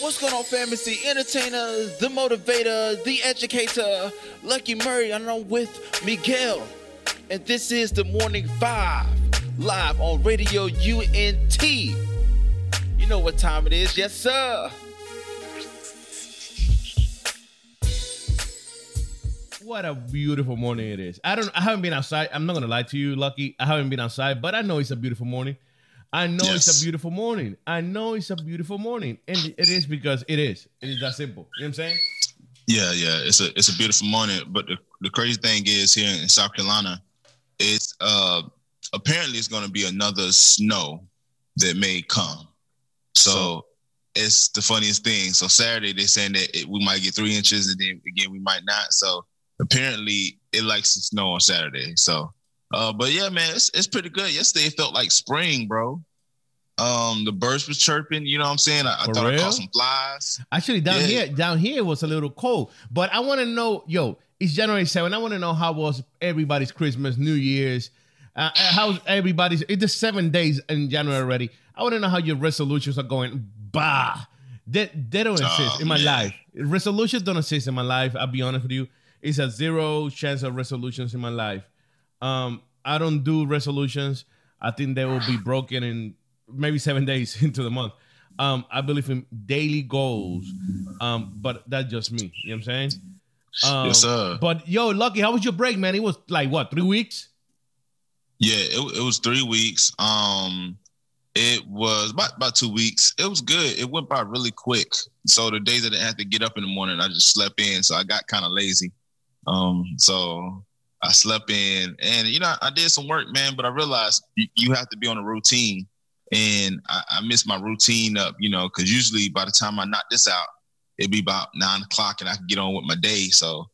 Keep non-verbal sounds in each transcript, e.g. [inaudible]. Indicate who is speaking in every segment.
Speaker 1: What's going on, fam? It's the entertainer, the motivator, the educator, Lucky Murray, and I'm with Miguel. And this is the Morning Five, live on Radio UNT. You know what time it is, yes, sir.
Speaker 2: What a beautiful morning it is. I don't I haven't been outside. I'm not gonna lie to you, Lucky. I haven't been outside, but I know it's a beautiful morning. I know
Speaker 3: Yes.
Speaker 2: it's a beautiful morning. I know it's a beautiful morning. And it is because it is. It is that simple. You know what I'm saying?
Speaker 3: Yeah, yeah, it's a it's a beautiful morning. But the, the crazy thing is here in South Carolina, it's uh apparently it's going to be another snow that may come. So, it's the funniest thing. So Saturday they're saying that it, we might get three inches, and then again we might not. So apparently it likes to snow on Saturday. So, uh, but yeah, man, it's it's pretty good. Yesterday it felt like spring, bro. Um, the birds was chirping. You know what I'm saying? I, I thought I caught some flies.
Speaker 2: Actually, down
Speaker 3: Yeah.
Speaker 2: here, down here was a little cold. But I want to know, yo, it's January 7th. I want to know how was everybody's Christmas, New Year's. Uh, uh, how's everybody's? It's the seven days in January already. I want to know how your resolutions are going. Bah, they, they don't exist
Speaker 3: Oh,
Speaker 2: in my
Speaker 3: man.
Speaker 2: life. Resolutions don't exist in my life. I'll be honest with you. It's a zero chance of resolutions in my life. Um, I don't do resolutions. I think they will be broken in maybe seven [laughs] days into the month. Um, I believe in daily goals. Um, but that's just me. You know what I'm saying? Um,
Speaker 3: Yes, sir.
Speaker 2: But yo, Lucky, how was your break, man? It was like what, three weeks?
Speaker 3: Yeah, it, it was three weeks. Um, it was about about two weeks. It was good. It went by really quick. So the days that I had to get up in the morning, I just slept in. So I got kind of lazy. Um, so I slept in, and you know, I did some work, man. But I realized you, have to be on a routine, and I, I missed my routine up. You know, because usually by the time I knock this out, it'd be about nine o'clock, and I can get on with my day. So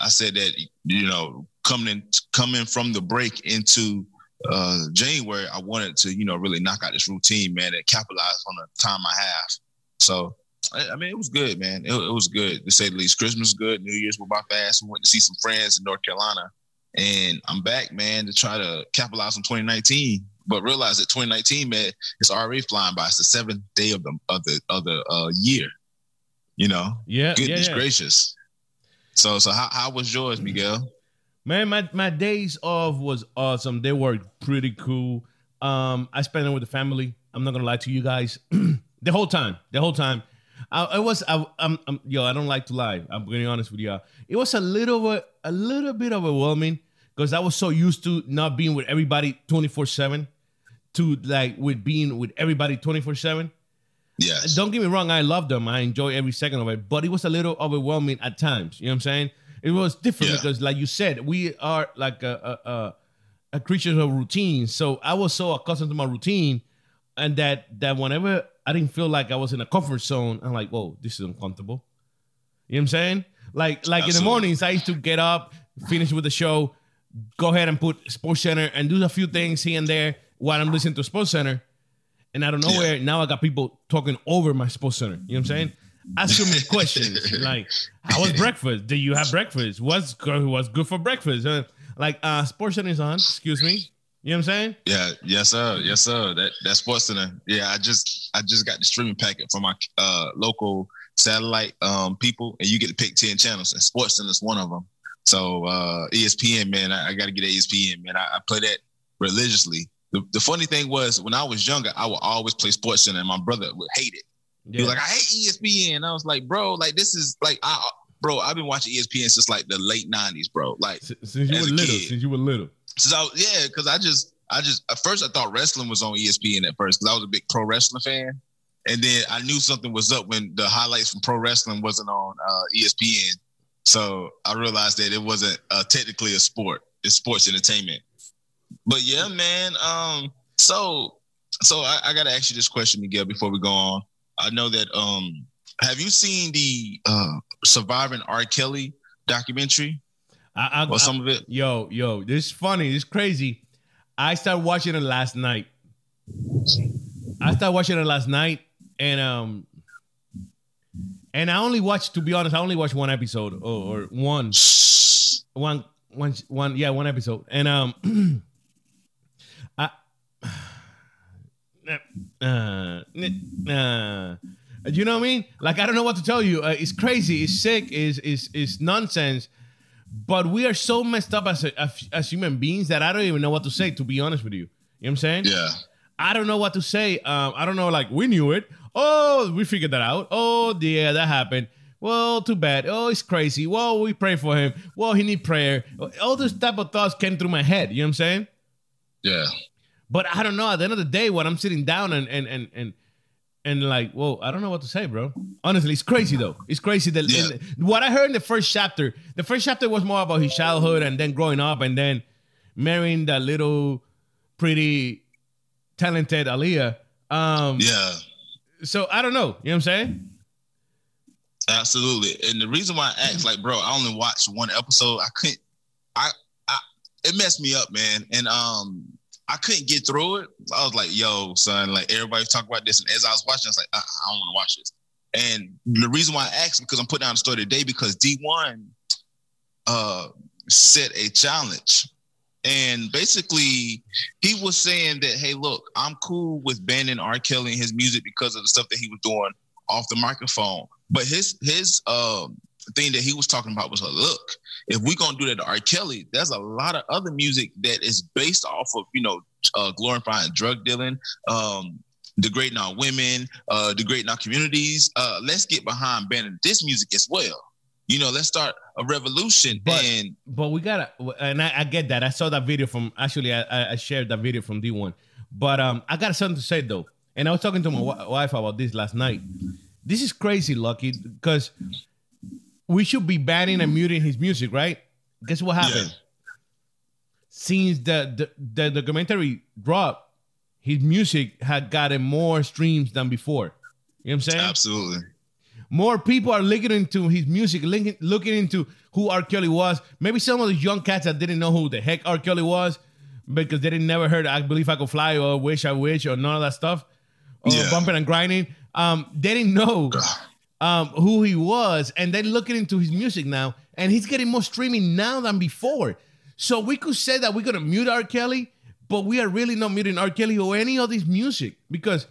Speaker 3: I, said that you know, coming in, coming from the break into uh January, I wanted to, you know, really knock out this routine, man, and capitalize on the time I have. So, I, I mean, it was good, man. It, it was good to say the least. Christmas was good. New Year's went by fast. We went to see some friends in North Carolina, and I'm back, man, to try to capitalize on 2019. But realize that 2019, man, it's already flying by. It's the seventh day of the of the of the uh, year. You know,
Speaker 2: Yeah,
Speaker 3: goodness
Speaker 2: yeah, yeah.
Speaker 3: gracious. So, so how how was yours, Miguel?
Speaker 2: Man, my, my days off was awesome. They were pretty cool. Um, I spent it with the family. I'm not gonna lie to you guys. [clears throat] the whole time, the whole time, I, I was. I, I'm, I'm, yo, I don't like to lie. I'm gonna be honest with you. It was a little, bit- a little bit overwhelming because I was so used to not being with everybody 24 seven, to like with being with everybody 24 seven.
Speaker 3: Yes.
Speaker 2: Don't get me wrong, I love them. I enjoy every second of it, but it was a little overwhelming at times. You know what I'm saying? It was different
Speaker 3: Yeah.
Speaker 2: because, like you said, we are like a a, a, a creature of routine. So I was so accustomed to my routine, and that that whenever I didn't feel like I was in a comfort zone, I'm like, whoa, this is uncomfortable. You know what I'm saying? Like like in the mornings, I used to get up, finish with the show, go ahead and put Sports Center and do a few things here and there while I'm listening to Sports Center. And out of nowhere, now I got people talking over my Sports Center. You know what I'm saying? Asking me [laughs] questions like, "How was breakfast? Did you have breakfast? What's good? What's good for breakfast?" Uh, like, uh, Sports Center is on. Excuse me. You know what I'm saying?
Speaker 3: Yeah, yes, sir, yes, sir. That that Sports Center. Yeah, I just I just got the streaming packet from my uh, local satellite um, people, and you get to pick ten channels, and Sports Center is one of them. So uh, ESPN, man, I, I got to get ESPN, man. I, I play that religiously. The, the funny thing was, when I was younger, I would always play Sports Center, and my brother would hate it. He was like, I hate ESPN. I was like, bro, like this is like, I, bro, I've been watching ESPN since like the late '90s, bro. Like
Speaker 2: since you were
Speaker 3: a
Speaker 2: little,
Speaker 3: kid.
Speaker 2: since you were little.
Speaker 3: I yeah, because I just I just at first I thought wrestling was on ESPN at first because I was a big pro wrestling fan, and then I knew something was up when the highlights from pro wrestling wasn't on uh, ESPN. So I realized that it wasn't uh, technically a sport; it's sports entertainment. But yeah, man. Um, so so I, I got to ask you this question, Miguel, before we go on. I know that um, have you seen the uh, Surviving R. Kelly documentary
Speaker 2: I, I,
Speaker 3: or some of it?
Speaker 2: Yo, yo, this is funny. This is crazy. I started watching it last night. I started watching it last night, and um, and I only watched. To be honest, I only watched one episode or, or one, one, one, one. Yeah, one episode, and um, [clears throat] I. [sighs] Uh, uh, You know what I mean? Like I don't know what to tell you. Uh, it's crazy. It's sick. Is is is nonsense. But we are so messed up as, a, as as human beings that I don't even know what to say. To be honest with you, you know what I'm saying?
Speaker 3: Yeah.
Speaker 2: I don't know what to say. Um, I don't know. Like we knew it. Oh, we figured that out. Oh, yeah, that happened. Well, too bad. Oh, it's crazy. Well, we pray for him. Well, he need prayer. All those type of thoughts came through my head. You know what I'm saying?
Speaker 3: Yeah.
Speaker 2: But I don't know. At the end of the day, when I'm sitting down and and and and and like, well, I don't know what to say, bro. Honestly, it's crazy though. It's crazy that
Speaker 3: Yeah.
Speaker 2: what I heard in the first chapter. The first chapter was more about his childhood and then growing up and then marrying that little pretty talented Aaliyah. Um,
Speaker 3: Yeah.
Speaker 2: So I don't know. You know what I'm saying?
Speaker 3: Absolutely. And the reason why I asked, like, bro, I only watched one episode. I couldn't. I. I. It messed me up, man. And um, I couldn't get through it. I was like, yo, son, like everybody's talking about this. And as I was watching, I was like, I, I don't want to watch this. And the reason why I asked because I'm putting down the story today because D1 uh set a challenge. And basically, he was saying that, hey, look, I'm cool with banning R. Kelly and his music because of the stuff that he was doing off the microphone. But his his um thing that he was talking about was, a look, if we're gonna do that to R. Kelly, there's a lot of other music that is based off of you know uh, glorifying drug dealing, um, degrading our women, uh, degrading our communities. Uh, let's get behind banning this music as well. You know, let's start a revolution.
Speaker 2: But-
Speaker 3: and
Speaker 2: But we gotta, and I, I get that. I saw that video from actually, I- I, shared that video from D1. But um, I got something to say though, and I was talking to my wi- wife about this last night. This is crazy, Lucky, because we should be banning and muting his music, right? Guess what happened? Since the, the the documentary dropped, his music had gotten more streams than before. You know what I'm saying?
Speaker 3: absolutely,
Speaker 2: more people are looking into his music, looking, looking into who R. Kelly was. Maybe some of the young cats that didn't know who the heck R. Kelly was because they didn't never heard I Believe I Could Fly or Wish I Wish or none of that stuff. Or
Speaker 3: Yeah.
Speaker 2: Bumping and Grinding. Um, they didn't know um, who he was. And they're looking into his music now. And he's getting more streaming now than before. So we could say that we're to mute R. Kelly, but we are really not muting R. Kelly or any of this music because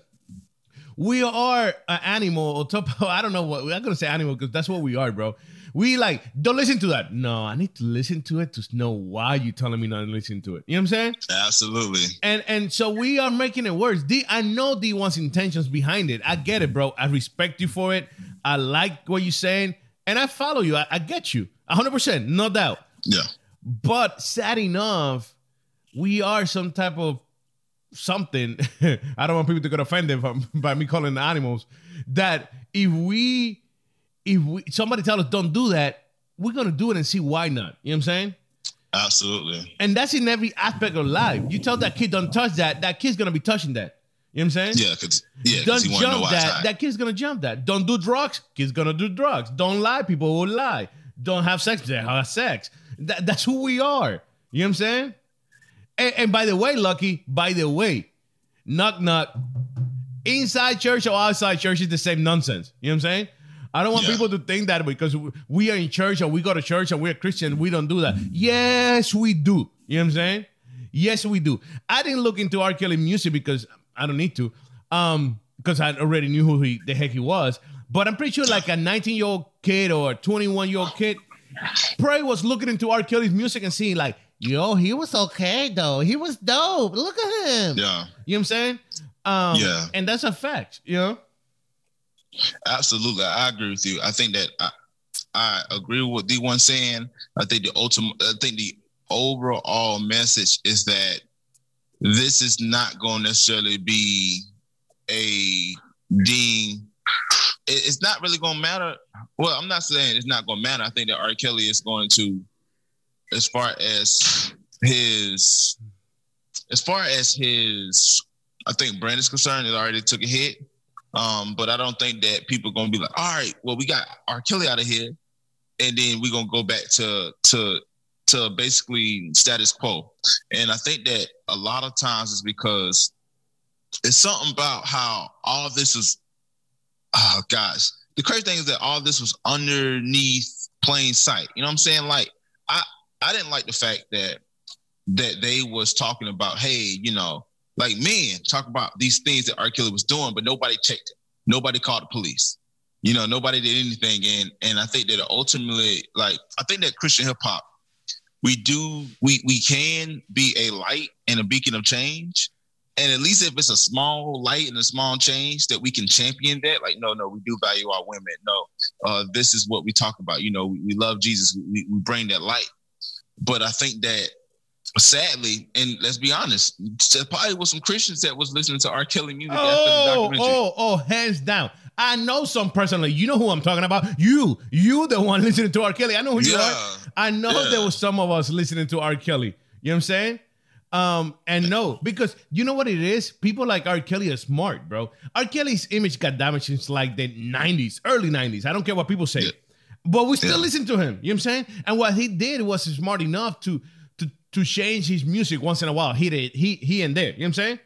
Speaker 2: we are an animal or top [laughs] I don't know what I'm gonna say animal because that's what we are, bro. We like don't listen to that. No, I need to listen to it to know why you're telling me not to listen to it. You know what I'm saying?
Speaker 3: absolutely.
Speaker 2: And and so we are making it worse. D I know D wants intentions behind it. I get it, bro. I respect you for it. I like what you're saying, and I follow you. I, I get you, 100, percent no doubt.
Speaker 3: Yeah,
Speaker 2: But sad enough, we are some type of something. [laughs] I don't want people to get offended by, by me calling the animals. That if we, if we, somebody tell us don't do that, we're gonna do it and see why not. You know what I'm saying?
Speaker 3: absolutely.
Speaker 2: And that's in every aspect of life. You tell that kid don't touch that, that kid's gonna be touching that. You know what I'm saying?
Speaker 3: Yeah, because yeah,
Speaker 2: Don't
Speaker 3: he to know
Speaker 2: jump that. That kid's gonna jump that. Don't do drugs. Kid's gonna do drugs. Don't lie. People will lie. Don't have sex. They have sex. That, that's who we are. You know what I'm saying? And, and by the way, Lucky. By the way, knock knock. Inside church or outside church is the same nonsense. You know what I'm saying? I don't want
Speaker 3: Yeah.
Speaker 2: people to think that because we are in church and we go to church and we're Christian, we don't do that. Yes, we do. You know what I'm saying? Yes, we do. I didn't look into R. Kelly music because I don't need to, um, because I already knew who he the heck he was. But I'm pretty sure like a 19 year old kid or a 21 year old kid probably was looking into R. Kelly's music and seeing like, yo, he was okay though. He was dope. Look at him.
Speaker 3: yeah,
Speaker 2: You know what I'm saying? Um,
Speaker 3: Yeah.
Speaker 2: And that's a fact. You know.
Speaker 3: Absolutely. I agree with you. I think that I, I agree with what D1 saying. I think the ultimate, I think the overall message is that this is not going to necessarily be a. It- It's not really going to matter. Well, I'm not saying it's not going to matter. I think that R. Kelly is going to, as far as his, as far as his, I think brand is concerned, it already took a hit. Um, but I don't think that people are gonna be like, all right, well, we got R. Kelly out of here, and then we're gonna go back to to to basically status quo. And I think that a lot of times is because it's something about how all this is oh gosh. The crazy thing is that all this was underneath plain sight. You know what I'm saying? Like I I didn't like the fact that that they was talking about, hey, you know, like man, talk about these things that R. Kelly was doing, but nobody checked it. nobody called the police. You know, nobody did anything, and and I think that ultimately, like, I think that Christian hip hop, we do we we can be a light and a beacon of change, and at least if it's a small light and a small change that we can champion that, like, no, no, we do value our women. No, uh, this is what we talk about. You know, we, we love Jesus. We, we bring that light. But I think that sadly, and let's be honest, there probably was some Christians that was listening to R. Kelly music after the
Speaker 2: Oh,
Speaker 3: documentary.
Speaker 2: oh, oh, hands down. I know some personally. You know who I'm talking about. You, you, the one [laughs] listening to R. Kelly. I know who you
Speaker 3: Yeah.
Speaker 2: are. I know
Speaker 3: Yeah.
Speaker 2: there was some of us listening to R. Kelly. You know what I'm saying? Um, and no, because you know what it is? People like R. Kelly are smart, bro. R. Kelly's image got damaged since like the 90s, early 90s. I don't care what people say.
Speaker 3: Yeah.
Speaker 2: But we still listen to him. You know what I'm saying? And what he did was smart enough to to to change his music once in a while. He did he he and there. You know what I'm saying?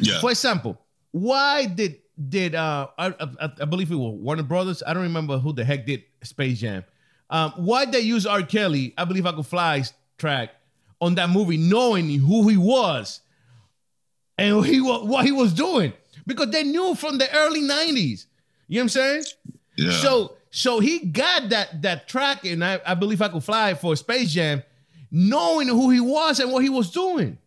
Speaker 3: yeah,
Speaker 2: For example, why did did uh I, I, I believe it was Warner Brothers? I don't remember who the heck did Space Jam. Um, why they use R. Kelly? I believe I could fly's track on that movie, knowing who he was and who he what he was doing because they knew from the early '90s. You know what I'm saying?
Speaker 3: yeah.
Speaker 2: So so he got that that track, and I, I believe I could fly for Space Jam, knowing who he was and what he was doing.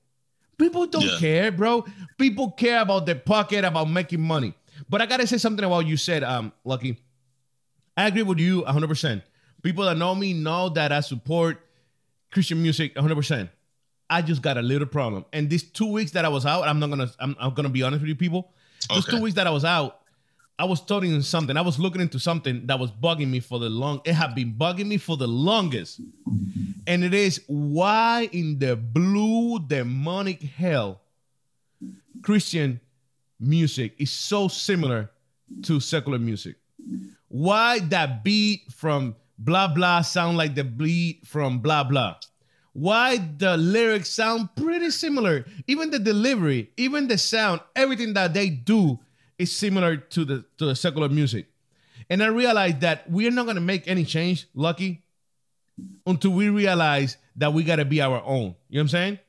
Speaker 2: People don't
Speaker 3: Yeah.
Speaker 2: care, bro. People care about their pocket, about making money. But I gotta say something about what you said, um, Lucky. I agree with you 100. percent People that know me know that I support Christian music 100. percent I just got a little problem, and these two weeks that I was out, I'm not gonna, I'm, I'm gonna be honest with you, people. Those
Speaker 3: Okay.
Speaker 2: two weeks that I was out, I was studying something. I was looking into something that was bugging me for the long. It had been bugging me for the longest, and it is why in the blue demonic hell Christian music is so similar to secular music. Why that beat from blah blah sound like the beat from blah blah? Why the lyrics sound pretty similar? Even the delivery, even the sound, everything that they do is similar to the to the secular music. And I realized that we're not gonna make any change, Lucky, until we realize that we gotta be our own. You know what I'm saying?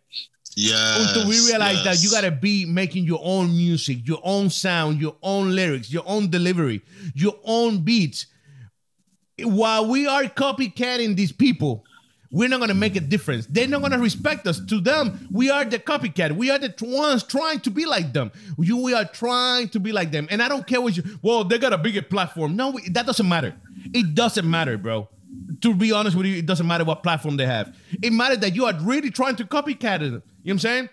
Speaker 3: yes,
Speaker 2: until we realize that you gotta be making your own music, your own sound, your own lyrics, your own delivery, your own beats. While we are copycatting these people, we're not gonna make a difference. They're not gonna respect us. To them, we are the copycat. We are the ones trying to be like them. You, we are trying to be like them. And I don't care what you. Well, they got a bigger platform. No, we- that doesn't matter. It doesn't matter, bro. To be honest with you, it doesn't matter what platform they have. It matters that you are really trying to copycat it. You know what I'm saying?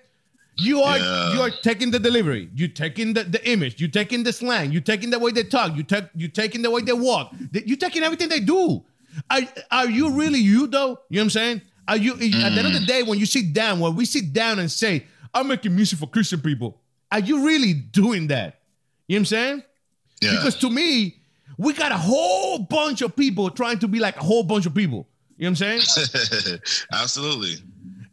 Speaker 2: You are
Speaker 3: Yeah.
Speaker 2: you are taking the delivery. You taking the, the image. You taking the slang. You taking the way they talk. You take you taking the way they walk. You taking everything they do. Are, are you mm-hmm. really you though? You know what I'm saying? Are you at the end of the mm. day when you sit down, when we sit down and say, I'm making music for Christian people, are you really doing that? You know what I'm saying?
Speaker 3: Yeah.
Speaker 2: Because to me, we got a whole bunch of people trying to be like a whole bunch of people. You know what I'm saying? [laughs]
Speaker 3: Absolutely.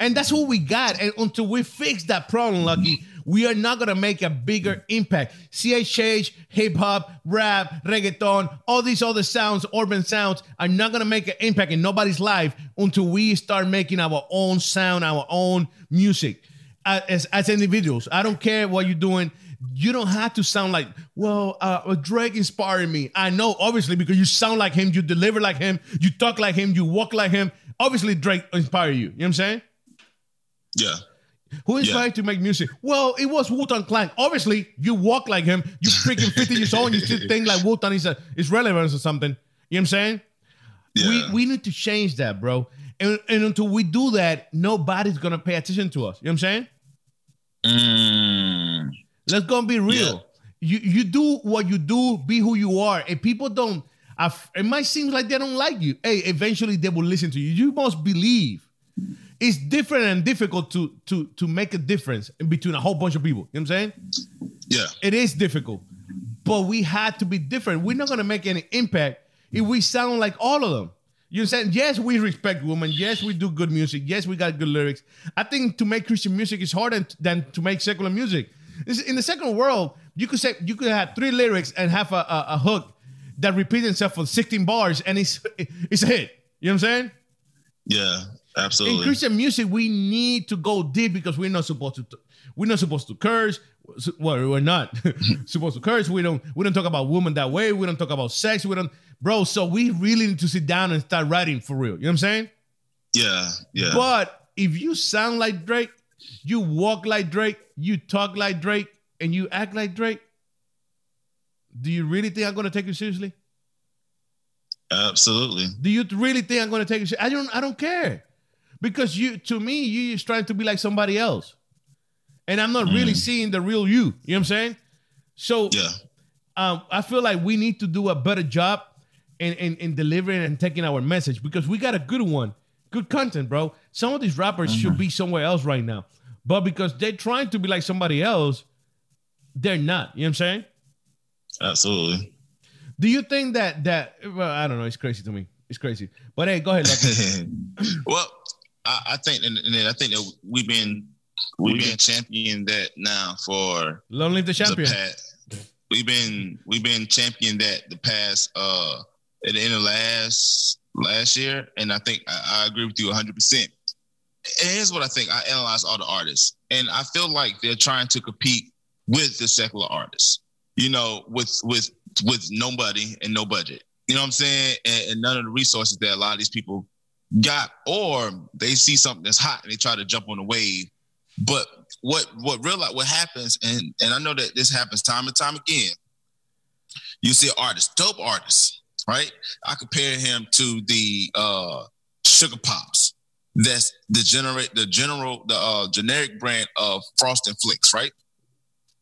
Speaker 2: And that's what we got. And until we fix that problem, Lucky, we are not gonna make a bigger impact. CHH, hip hop, rap, reggaeton, all these other sounds, urban sounds, are not gonna make an impact in nobody's life until we start making our own sound, our own music. As, as individuals, I don't care what you're doing. You don't have to sound like, well, uh, Drake inspired me. I know, obviously, because you sound like him, you deliver like him, you talk like him, you walk like him. Obviously, Drake inspired you. You know what I'm saying?
Speaker 3: Yeah.
Speaker 2: Who inspired to make music? Well, it was Wu Tang Clan. Obviously, you walk like him. You freaking 50 years old and you still think like [laughs] Wu Tang is, a, is relevant or something. You know what I'm saying?
Speaker 3: Yeah.
Speaker 2: We, we need to change that, bro. And, and until we do that, nobody's going to pay attention to us. You know what I'm saying?
Speaker 3: Mm,
Speaker 2: Let's go and be real. You you do what you do, be who you are. And people don't, it might seem like they don't like you. Hey, eventually they will listen to you. You must believe. It's different and difficult to to to make a difference in between a whole bunch of people. You know what I'm saying?
Speaker 3: yeah.
Speaker 2: It is difficult, but we had to be different. We're not gonna make any impact if we sound like all of them. You understand? Yes, we respect women. Yes, we do good music. Yes, we got good lyrics. I think to make Christian music is harder than to make secular music. In the secular world, you could say you could have three lyrics and have a, a, a hook that repeats itself for 16 bars, and it's [laughs] it's a hit. You know what I'm saying?
Speaker 3: Yeah.
Speaker 2: In Christian music, we need to go deep because we're not supposed to we're not supposed to curse. Well, we're not [laughs] supposed to curse. We don't. We don't talk about women that way. We don't talk about sex. We don't, bro. So we really need to sit down and start writing for real. You know what I'm saying?
Speaker 3: Yeah, yeah.
Speaker 2: But if you sound like Drake, you walk like Drake, you talk like Drake, and you act like Drake, do you really think I'm gonna take you seriously?
Speaker 3: Absolutely.
Speaker 2: Do you really think I'm gonna take you? I don't. I don't care, because you, to me, you just trying to be like somebody else, and I'm not really seeing the real you. You know what I'm saying? So
Speaker 3: Yeah.
Speaker 2: um, I feel like we need to do a better job in, in, in delivering and taking our message because we got a good one, good content, bro. Some of these rappers should be somewhere else right now, but because they're trying to be like somebody else, they're not. You know what I'm saying?
Speaker 3: Absolutely.
Speaker 2: Do you think that that? Well, I don't know. It's crazy to me. It's crazy. But hey, go ahead. [laughs]
Speaker 3: Well, I, I think, and, and I think that we've been we've been championing that now for
Speaker 2: Long live the champion.
Speaker 3: the past. We've been we've been championing that the past uh at the end of last last year, and I think I, I agree with you 100. percent And here's what I think: I analyze all the artists, and I feel like they're trying to compete with the secular artists. You know, with with with nobody and no budget. You know what I'm saying? And, and none of the resources that a lot of these people got, or they see something that's hot and they try to jump on the wave. But what what real what happens, and and I know that this happens time and time again. You see an artist, dope artist, right? I compare him to the uh, Sugar Pops. That's the generate the general the uh, generic brand of Frosted Flakes, right?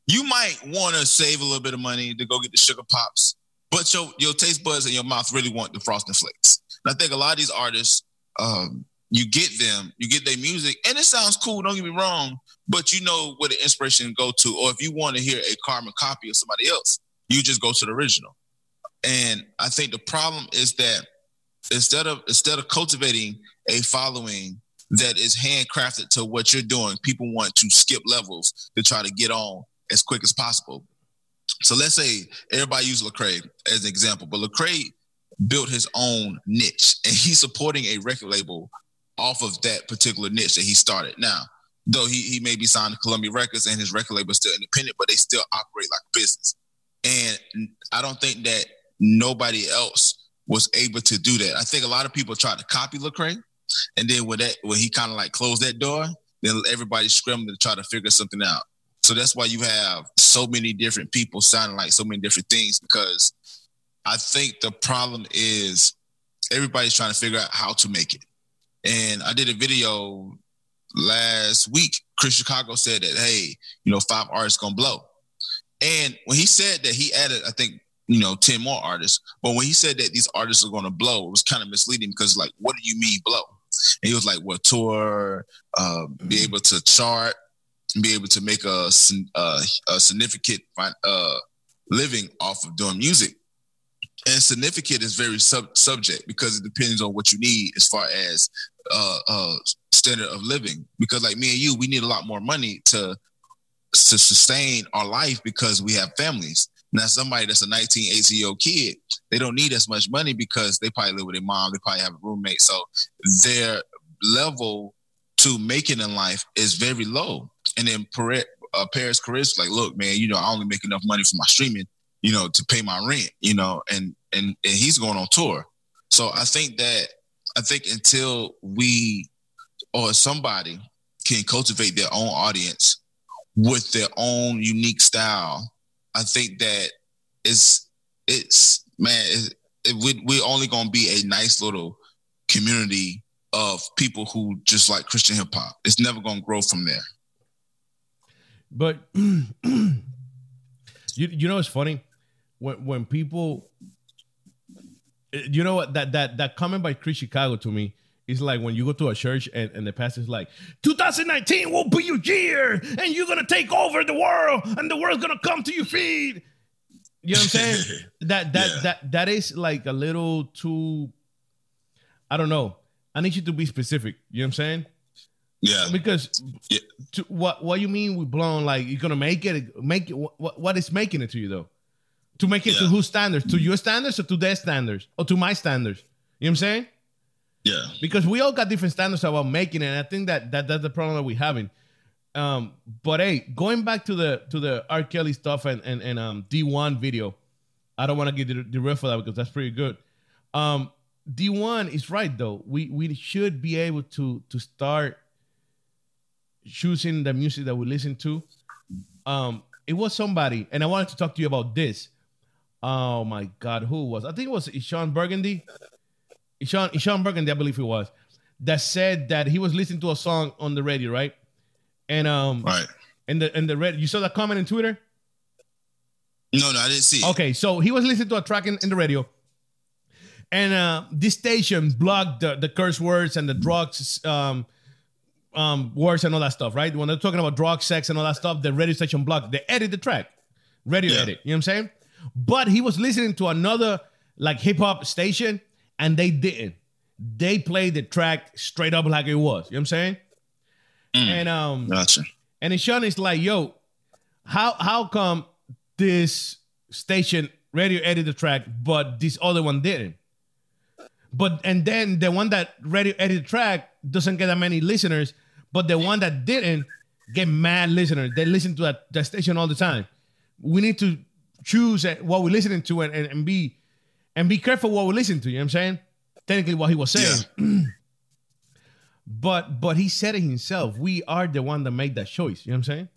Speaker 3: You might want to save a little bit of money to go get the Sugar Pops, but your your taste buds and your mouth really want the Frosted Flakes. And I think a lot of these artists, um, you get them, you get their music, and it sounds cool. Don't get me wrong, but you know where the inspiration go to, or if you want to hear a carbon copy of somebody else, you just go to the original. And I think the problem is that instead of instead of cultivating a following that is handcrafted to what you're doing, people want to skip levels to try to get on as quick as possible. So let's say everybody use Lecrae as an example, but Lecrae built his own niche and he's supporting a record label off of that particular niche that he started. Now, though he, he may be signed to Columbia Records and his record label is still independent, but they still operate like business. And I don't think that nobody else was able to do that. I think a lot of people tried to copy Lecrae, and then when that when he kind of like closed that door, then everybody scrambled to try to figure something out. So that's why you have so many different people sounding like so many different things because I think the problem is everybody's trying to figure out how to make it. And I did a video last week. Chris Chicago said that, hey, you know, five artists gonna blow. And when he said that, he added, I think, you know, 10 more artists. But when he said that these artists are gonna blow, it was kind of misleading because, like, what do you mean blow? And he was like, well, tour, uh, be able to chart, be able to make a, sin- uh, a significant uh, living off of doing music. And significant is very sub- subject because it depends on what you need as far as uh, uh, standard of living. Because like me and you, we need a lot more money to to sustain our life because we have families. Now, somebody that's a 19, 18 year old kid, they don't need as much money because they probably live with their mom, they probably have a roommate. So their level to making in life is very low. And then Paris, uh, Paris Chris, like, look, man, you know, I only make enough money for my streaming, you know, to pay my rent, you know, and and and he's going on tour. So I think that I think until we or somebody can cultivate their own audience with their own unique style, I think that it's it's man, it, it, we, we're only gonna be a nice little community of people who just like Christian hip hop. It's never gonna grow from there.
Speaker 2: But [clears throat] you you know it's funny when when people eh, you know what that that that comment by Chris Chicago to me is like when you go to a church and, and the pastor's like 2019 will be your year and you're gonna take over the world and the world's gonna come to your feet. You know what I'm saying? [laughs] that that
Speaker 3: Yeah.
Speaker 2: that that is like a little too I don't know. I need you to be specific. You know what I'm saying?
Speaker 3: Yeah.
Speaker 2: Because
Speaker 3: Yeah.
Speaker 2: to, what what you mean with blown? Like you're gonna make it? Make it? What what is making it to you though? To make it to
Speaker 3: Yeah.
Speaker 2: whose standards? To your standards or to their standards or to my standards? You know what I'm saying?
Speaker 3: Yeah.
Speaker 2: Because we all got different standards about making it. And I think that, that that's the problem that we're having. Um, but hey, going back to the to the R. Kelly stuff and and, and um D1 video, I don't want to get the, the riff for that because that's pretty good. Um, D1 is right though. We we should be able to to start choosing the music that we listen to. Um, it was somebody, and I wanted to talk to you about this. Oh my God, who was? I think it was Sean Burgundy. Sean Sean Burgundy, I believe it was, that said that he was listening to a song on the radio, right? And um,
Speaker 3: right.
Speaker 2: And the and the red, you saw that comment in Twitter.
Speaker 3: No, no, I didn't see. It.
Speaker 2: Okay, so he was listening to a track in, in the radio, and uh, this station blocked the, the curse words and the drugs um, um, words and all that stuff, right? When they're talking about drug, sex, and all that stuff, the radio station blocked. They edit the track, radio yeah. edit. You know what I'm saying? But he was listening to another like hip hop station, and they didn't. They played the track straight up like it was. You know what I'm saying?
Speaker 3: Mm,
Speaker 2: and um,
Speaker 3: gotcha.
Speaker 2: And Sean is like, "Yo, how how come this station radio edited the track, but this other one didn't?" But and then the one that radio edited the track doesn't get that many listeners, but the one that didn't get mad listeners. They listen to that, that station all the time. We need to choose what we're listening to and, and, and be and be careful what we listen to. You know what I'm saying? Technically, what he was saying. Yeah. [clears throat] but but he said it himself. We are the one that made that choice. You know what I'm saying?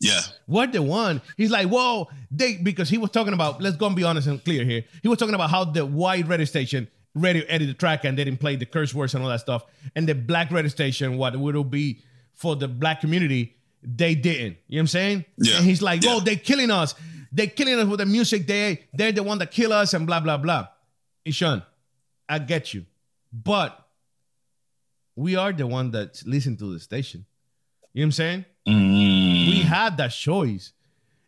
Speaker 3: Yeah.
Speaker 2: We're the one. He's like, whoa, they because he was talking about, let's go and be honest and clear here. He was talking about how the white radio station radio edited the track and they didn't play the curse words and all that stuff. And the black radio station, what would it be for the black community, they didn't. You know what I'm saying?
Speaker 3: Yeah.
Speaker 2: And he's like,
Speaker 3: yeah.
Speaker 2: whoa, they're killing us. They're killing us with the music. They they're the one that kill us and blah blah blah. Ishan, I get you, but we are the one that listen to the station. You know what I'm saying?
Speaker 3: Mm.
Speaker 2: We had that choice.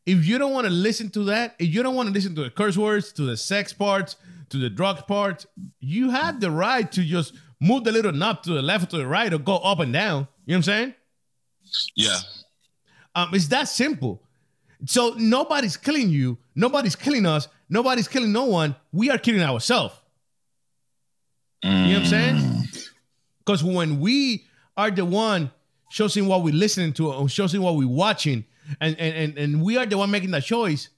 Speaker 2: If you don't want to listen to that, if you don't want to listen to the curse words, to the sex parts, to the drug parts, you have the right to just move the little knob to the left or to the right or go up and down. You know what I'm saying?
Speaker 3: Yeah.
Speaker 2: Um, it's that simple. So nobody's killing you. Nobody's killing us. Nobody's killing no one. We are killing ourselves. You know what I'm saying? Mm. Because when we are the one choosing what we're listening to or choosing what we're watching, and, and, and, and we are the one making that choice,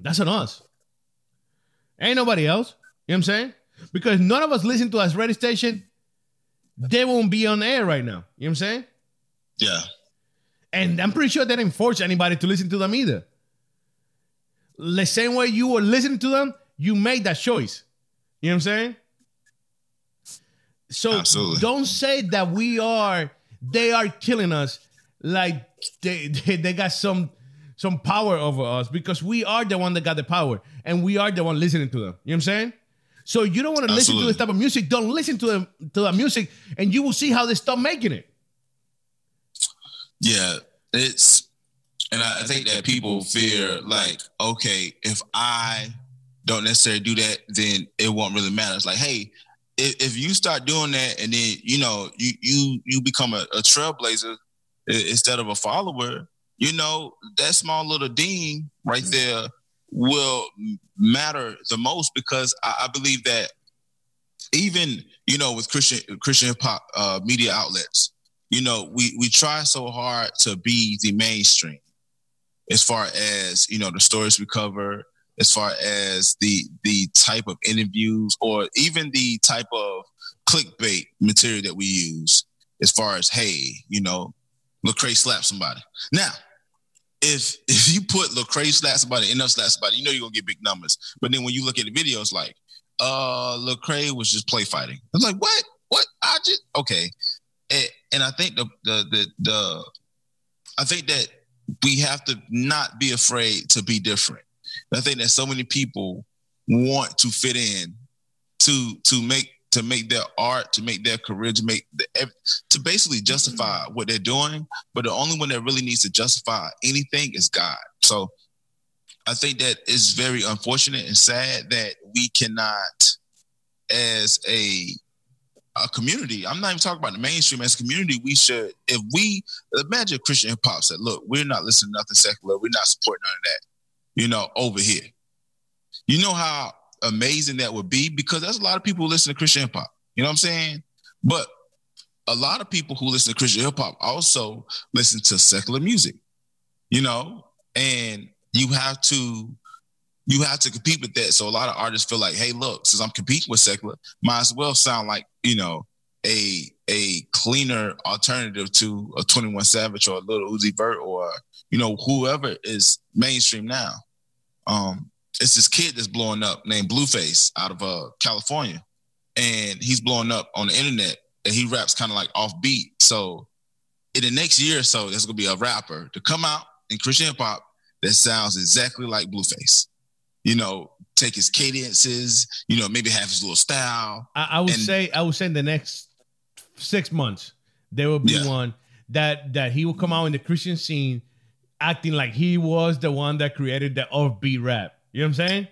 Speaker 2: that's on us. Ain't nobody else. You know what I'm saying? Because none of us listen to us radio station, they won't be on air right now. You know what I'm saying?
Speaker 3: Yeah.
Speaker 2: And I'm pretty sure they didn't force anybody to listen to them either. The same way you were listening to them, you made that choice. You know what I'm saying? So
Speaker 3: Absolutely.
Speaker 2: don't say that we are, they are killing us like they, [laughs] they, they got some some power over us because we are the one that got the power and we are the one listening to them. You know what I'm saying? So you don't want to listen to this type of music. Don't listen to them to the music, and you will see how they stop making it.
Speaker 3: Yeah, it's, and I think that people fear like, okay, if I don't necessarily do that, then it won't really matter. It's like, hey, if, if you start doing that, and then you know you you you become a, a trailblazer instead of a follower, you know that small little ding right there will matter the most because I, I believe that even you know with Christian Christian hip hop uh, media outlets, you know we we try so hard to be the mainstream as far as you know the stories we cover, as far as the the type of interviews or even the type of clickbait material that we use. As far as hey, you know, Lecrae slapped somebody. Now, if [laughs] if you put Lecrae slap somebody, enough slap somebody, you know you're gonna get big numbers. But then when you look at the videos, like uh Lecrae was just play fighting. I was like, what? What? I just okay. And I think the, the the the I think that we have to not be afraid to be different. I think that so many people want to fit in to to make to make their art, to make their career, to make the, to basically justify what they're doing. But the only one that really needs to justify anything is God. So I think that it's very unfortunate and sad that we cannot, as a a community. I'm not even talking about the mainstream. As a community, we should, if we imagine Christian hip hop said, "Look, we're not listening to nothing secular. We're not supporting none of that." You know, over here. You know how amazing that would be because there's a lot of people who listen to Christian hip hop. You know what I'm saying? But a lot of people who listen to Christian hip hop also listen to secular music, you know, and you have to you have to compete with that. So a lot of artists feel like, hey, look, since I'm competing with secular, might as well sound like, you know, a a cleaner alternative to a 21 Savage or a Lil Uzi Vert or, you know, whoever is mainstream now. Um, it's this kid that's blowing up named Blueface out of uh, California. And he's blowing up on the internet and he raps kind of like off beat. So in the next year or so, there's gonna be a rapper to come out in Christian hip hop that sounds exactly like Blueface you know, take his cadences, you know, maybe have his little style.
Speaker 2: I, I would and, say, I would say in the next six months, there will be yeah. one that that he will come out in the Christian scene acting like he was the one that created the offbeat rap. You know what I'm saying?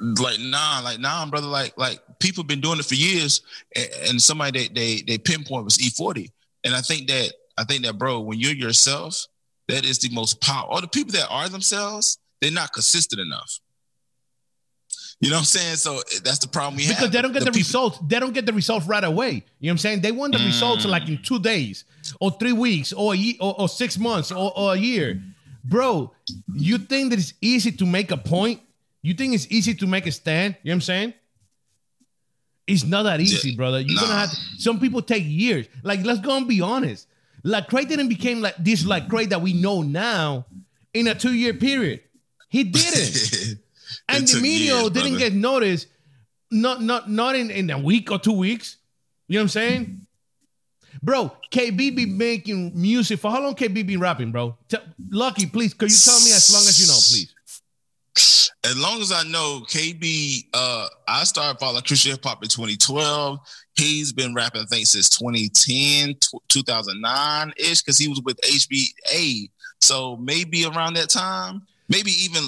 Speaker 3: Like nah, like nah, brother. Like like people been doing it for years, and, and somebody they they they pinpoint was E40, and I think that I think that bro, when you're yourself, that is the most power. All the people that are themselves, they're not consistent enough. You know what I'm saying? So that's the problem we
Speaker 2: because
Speaker 3: have.
Speaker 2: Because they don't get the, the results. They don't get the results right away. You know what I'm saying? They want the mm. results like in two days or three weeks or a year, or, or six months or, or a year. Bro, you think that it's easy to make a point? You think it's easy to make a stand? You know what I'm saying? It's not that easy, brother. You're nah. gonna have to, some people take years. Like, let's go and be honest. Lecrae didn't become like this Lecrae that we know now in a two-year period. He didn't. [laughs] and the media didn't get noticed. Not not not in, in a week or two weeks. You know what I'm saying? Bro, KB be making music for how long KB be rapping, bro? T- Lucky, please, could you tell me as long as you know, please?
Speaker 3: As long as I know, KB, uh, I started following Christian hip hop in 2012. He's been rapping, I think, since 2010, 2009 ish, because he was with HBA. So maybe around that time, maybe even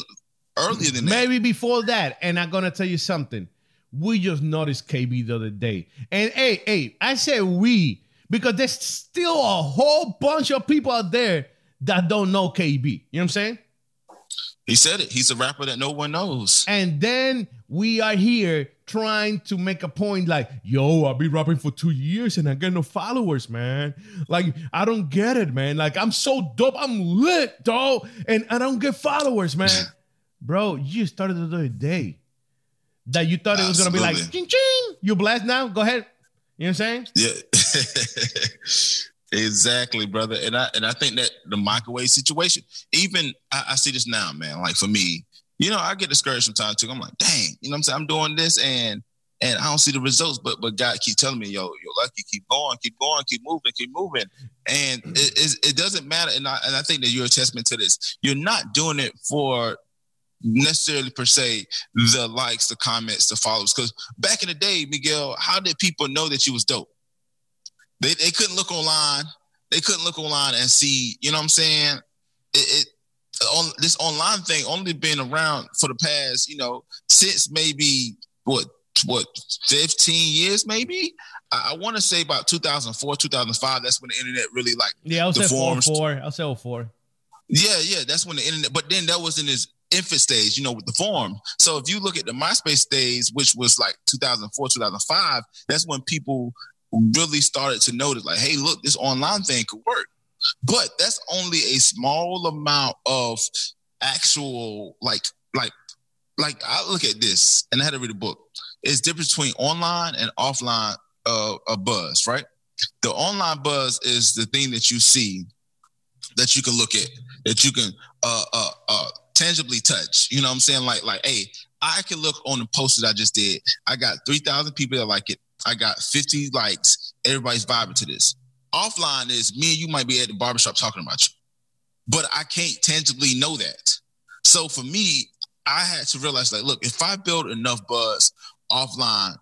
Speaker 3: earlier than
Speaker 2: that. Maybe before that. And I'm gonna tell you something. We just noticed KB the other day. And hey, hey, I said we because there's still a whole bunch of people out there that don't know KB. You know what I'm saying?
Speaker 3: He said it. He's a rapper that no one knows.
Speaker 2: And then we are here trying to make a point like, yo, I've been rapping for two years and I get no followers, man. Like, I don't get it, man. Like, I'm so dope. I'm lit, dog. And I don't get followers, man. [laughs] bro, you started the other day that you thought it was gonna be like ching ching. You blessed now? Go ahead. You know what I'm saying?
Speaker 3: Yeah. [laughs] exactly, brother. And I and I think that the microwave situation, even I, I, see this now, man. Like for me, you know, I get discouraged sometimes too. I'm like, dang, you know what I'm saying? I'm doing this and and I don't see the results, but but God keep telling me, yo, you're lucky, keep going, keep going, keep moving, keep moving. And it, it, it doesn't matter. And I, and I think that you're a testament to this. You're not doing it for necessarily per se the likes, the comments, the follows. Because back in the day, Miguel, how did people know that you was dope? They they couldn't look online. They couldn't look online and see. You know what I'm saying? It, it on this online thing only been around for the past, you know, since maybe what what 15 years maybe i, I want to say about 2004 2005 that's when the internet really like
Speaker 2: yeah i'll say four, oh four i'll say oh four
Speaker 3: yeah yeah that's when the internet but then that was in its infant stage, you know, with the forum. So if you look at the MySpace stage, which was like 2004, 2005, that's when people really started to notice, like, hey, look, this online thing could work. But that's only a small amount of actual, like, like, like I look at this, and I had to read a book. It's difference between online and offline uh, a buzz, right? The online buzz is the thing that you see that you can look at, that you can uh, uh, uh, tangibly touch. You know what I'm saying? Like, like, hey, I can look on the post that I just did. I got 3,000 people that like it. I got 50 likes. Everybody's vibing to this. Offline is me and you might be at the barbershop talking about you, but I can't tangibly know that. So for me, I had to realize like, look, if I build enough buzz offline,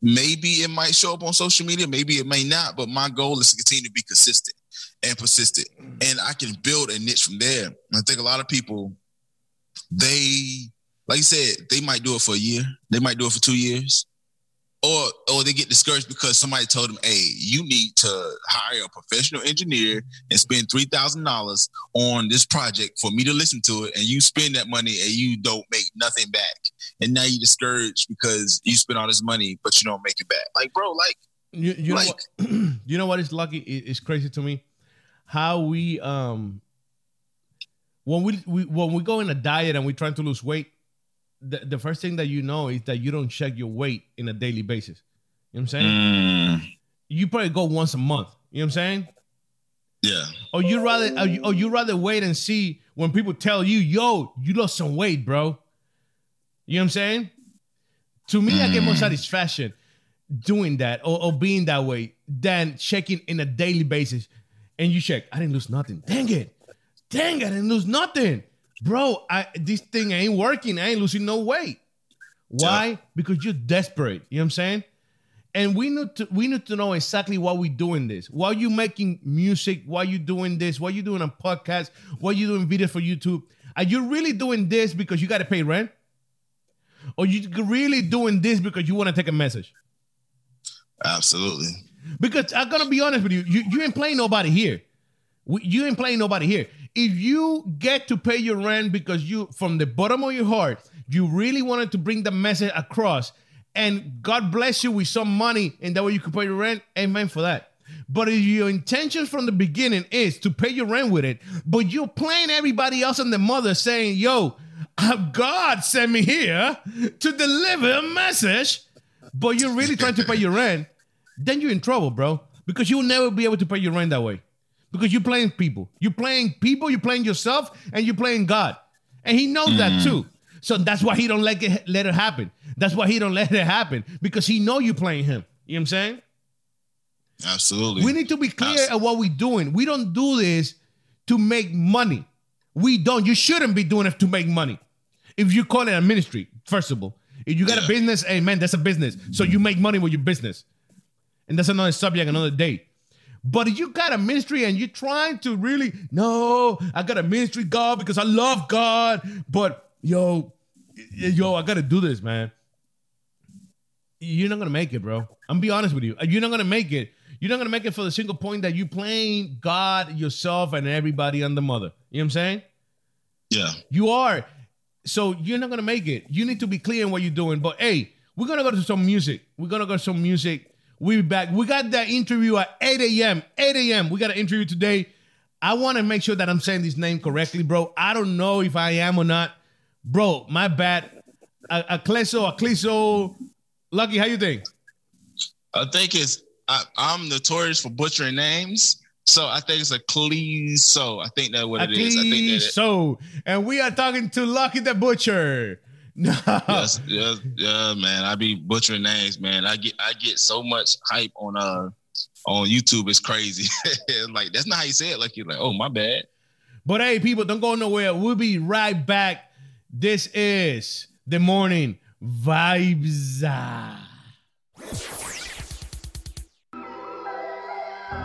Speaker 3: maybe it might show up on social media, maybe it may not, but my goal is to continue to be consistent and persistent. And I can build a niche from there. And I think a lot of people, they, like you said, they might do it for a year. They might do it for two years. Or, or they get discouraged because somebody told them, hey, you need to hire a professional engineer and spend $3,000 on this project for me to listen to it. And you spend that money and you don't make nothing back. And now you're discouraged because you spent all this money, but you don't make it back. Like, bro, like,
Speaker 2: You, you
Speaker 3: Like-
Speaker 2: know what? [clears throat] you know what is lucky? It- It's crazy to me how we um when we, we when we go in a diet and we're trying to lose weight. The, the first thing that you know is that you don't check your weight in a daily basis. You know what I'm saying?
Speaker 3: Mm,
Speaker 2: You probably go once a month. You know what I'm saying?
Speaker 3: yeah.
Speaker 2: Or you rather or you, or you rather wait and see when people tell you, "Yo, you lost some weight, bro." You know what I'm saying? To me, I get more
Speaker 3: Mm.
Speaker 2: satisfaction doing that or, or being that way than checking in a daily basis. And you check, I didn't lose nothing. Dang it, dang it, I didn't lose nothing, bro. I this thing ain't working. I ain't losing no weight. Why? Because you're desperate. You know what I'm saying? and we need to we need to know exactly why we doing this. Why you making music? Why you doing this? Why you doing a podcast? Why you doing videos for YouTube? Are you really doing this because you got to pay rent? Or you really doing this because you want to take a message?
Speaker 3: Absolutely.
Speaker 2: Because I'm gonna be honest with you, you, you ain't playing nobody here. You ain't playing nobody here. If you get to pay your rent because you, from the bottom of your heart, you really wanted to bring the message across, and God bless you with some money, and that way you can pay your rent, amen for that. But if your intention from the beginning is to pay your rent with it, but you're playing everybody else and the mother saying, "Yo, uh, God sent me here to deliver a message," but you're really trying to pay your rent, then you're in trouble, bro. Because you'll never be able to pay your rent that way. Because you're playing people. You're playing people, you're playing yourself, and you're playing God. And he knows that mm. too. So that's why he don't let it let it happen. That's why he don't let it happen. Because he know you playing him. You know what I'm saying?
Speaker 3: Absolutely.
Speaker 2: We need to be clear at what we're doing. We don't do this to make money. We don't. You shouldn't be doing it to make money. If you call it a ministry, first of all, if you got a business, hey man, that's a business. So you make money with your business, and that's another subject, another day. But if you got a ministry and you're trying to really, no, I got a ministry, God, because I love God. But yo, yo, I got to do this, man. You're not gonna make it, bro. I'm be honest with you. You're not gonna make it. You're not gonna make it for the single point that you playing God, yourself, and everybody and the mother. You know what I'm saying?
Speaker 3: yeah.
Speaker 2: You are. So you're not gonna make it. You need to be clear in what you're doing. But hey, we're gonna go to some music. We're gonna go to some music. We'll be back. We got that interview at 8 a.m. 8 a.m. We got an interview today. I want to make sure that I'm saying this name correctly, bro. I don't know if I am or not. Bro, my bad. A- Aklesso, Aklesso. Lucky, how you think?
Speaker 3: I think it's I, I'm notorious for butchering names, so I think it's a So I think that's what it is. I think that it,
Speaker 2: Aklesso. And we are talking to Lucky the Butcher. No.
Speaker 3: yes, [laughs] yes, yeah, man. I be butchering names, man. I get I get so much hype on uh on YouTube. It's crazy. [laughs] like that's not how you say it. Like you're like, oh my bad.
Speaker 2: But hey, people, don't go nowhere. We'll be right back. This is the morning vibes.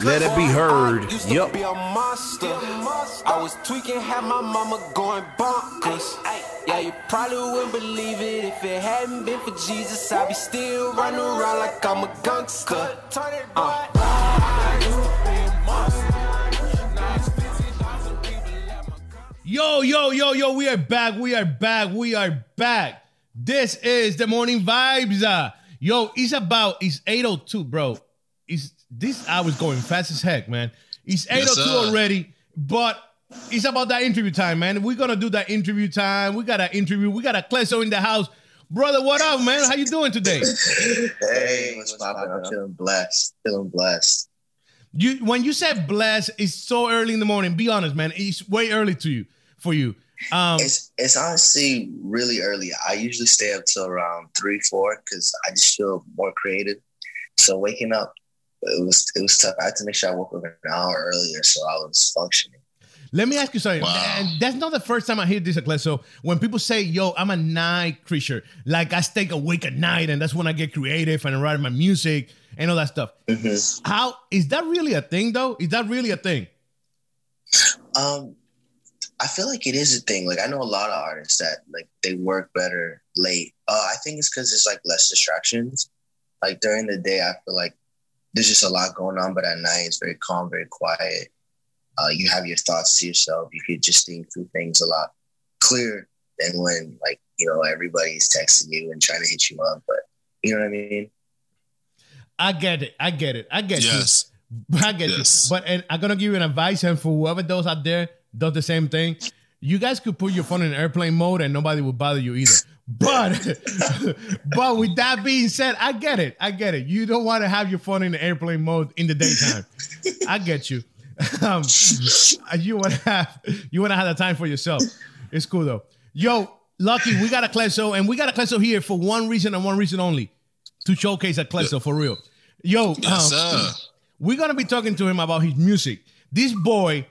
Speaker 4: Let it be heard. Yup.
Speaker 5: be. I was tweaking, had my mama going bonkers. Yeah, you probably wouldn't believe it if it hadn't been for Jesus. I'd be still running around like I'm a gangster. Uh.
Speaker 2: Yo, yo, yo, yo, we are back. We are back. We are back. This is the morning vibes. Uh, yo, it's about it's 802, bro. It's this hour's going fast as heck, man. It's 802
Speaker 3: sir.
Speaker 2: already, but it's about that interview time, man. We're gonna do that interview time. We got an interview. We got Aklesso in the house. Brother, what up, man? How you doing today? [laughs]
Speaker 6: Hey, what's poppin'? I'm feeling blessed. Feeling blessed.
Speaker 2: You when you said blessed, it's so early in the morning. Be honest, man. It's way early to you for you. Um,
Speaker 6: It's it's honestly really early. I usually stay up till around three, four because I just feel more creative. So waking up, it was it was tough. I had to make sure I woke up an hour earlier so I was functioning.
Speaker 2: Let me ask you something.
Speaker 3: Wow.
Speaker 2: And that's not the first time I hear this, Eclipse. So when people say, yo, I'm a night creature, like I stay awake at night and that's when I get creative and I write my music and all that stuff.
Speaker 6: Mhm.
Speaker 2: How is that really a thing though? Is that really a thing?
Speaker 6: Um, I feel like it is a thing. Like I know a lot of artists that like they work better late. Uh, I think it's because it's like less distractions. Like during the day, I feel like there's just a lot going on, but at night it's very calm, very quiet. Uh, you have your thoughts to yourself. You could just think through things a lot clearer than when like you know everybody's texting you and trying to hit you up. But you know what I mean?
Speaker 2: I get it. I get it. I get you.
Speaker 3: Yes. [laughs]
Speaker 2: I get
Speaker 3: Yes.
Speaker 2: you. But and I'm gonna give you an advice, and for whoever those out there does the same thing, you guys could put your phone in airplane mode and nobody would bother you either. But [laughs] but with that being said, I get it. I get it. You don't want to have your phone in airplane mode in the daytime. I get you. [laughs] Um, you want to have you want to have the time for yourself. It's cool though. Yo, Lucky, we got Aklesso, and we got Aklesso here for one reason and one reason only to showcase Aklesso for real. Yo,
Speaker 3: Yes,
Speaker 2: um, we're gonna be talking to him about his music. This boy,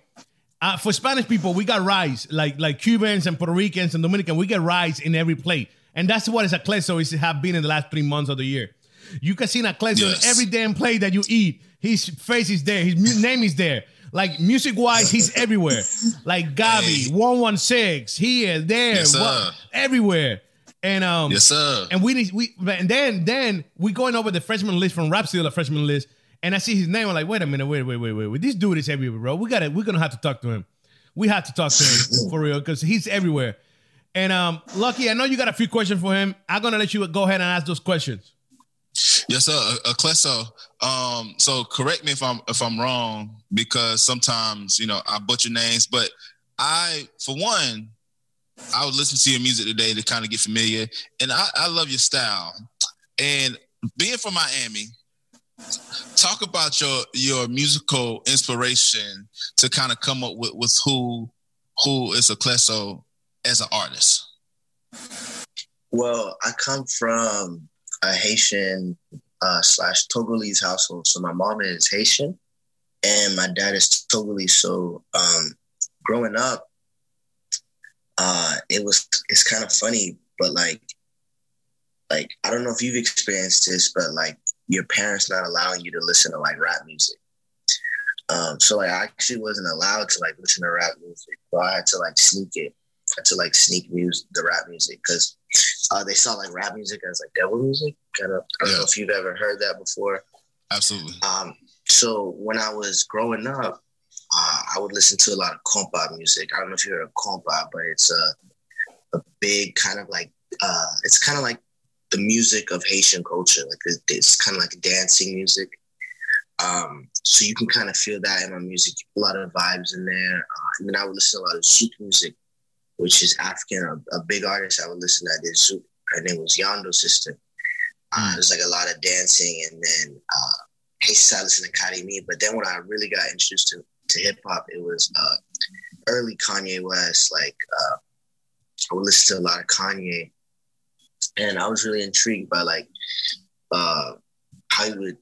Speaker 2: uh, for Spanish people, we got rice, like like Cubans and Puerto Ricans and Dominican, we get rice in every plate, and that's what is Aklesso is have been in the last three months of the year. You can see Aklesso
Speaker 3: Yes.
Speaker 2: in every damn plate that you eat. His face is there, his name is there. Like music wise, he's [laughs] everywhere. Like GAWVI,
Speaker 3: Hey.
Speaker 2: one one six, here, there,
Speaker 3: Yes,
Speaker 2: everywhere. And um,
Speaker 3: Yes, sir.
Speaker 2: and we need we and then then we going over the freshman list from Rapzilla, the freshman list, and I see his name. I'm like, wait a minute, wait, wait, wait, wait, wait. This dude is everywhere, bro. We gotta we're gonna have to talk to him. We have to talk to him [laughs] for real because he's everywhere. And um, Lucky, I know you got a few questions for him. I'm gonna let you go ahead and ask those questions.
Speaker 3: Yes, sir. Uh, Clesso. Um, so correct me if I'm if I'm wrong because sometimes you know I butcher names, but I, for one, I would listen to your music today to kind of get familiar, and I, I love your style. And being from Miami, talk about your your musical inspiration to kind of come up with with who who is a Clesso as an artist.
Speaker 6: Well, I come from a Haitian uh, slash Togolese household. So my mom is Haitian and my dad is Togolese. So um, growing up, uh, it was it's kind of funny, but like like I don't know if you've experienced this, but like your parents not allowing you to listen to like rap music. Um, so like I actually wasn't allowed to like listen to rap music. So I had to like sneak it. I had to like sneak music, the rap music, because uh, they saw like rap music as like devil music. Kind of. I don't know if you've ever heard that before.
Speaker 3: Absolutely.
Speaker 6: Um, so when I was growing up, uh, I would listen to a lot of compa music. I don't know if you heard of compa, but it's a a big kind of like uh, it's kind of like the music of Haitian culture. Like it's, it's kind of like dancing music. Um, so you can kind of feel that in my music. A lot of vibes in there. Uh, and then I would listen to a lot of Zouk music, which is African. A, a big artist I would listen to that did Zouk. Her name was Yondo Sister. Uh, There's like a lot of dancing, and then uh, Hey Silas and Karimi. But then when I really got introduced to, to hip hop, it was uh, early Kanye West. Like uh, I would listen to a lot of Kanye, and I was really intrigued by like uh, how he would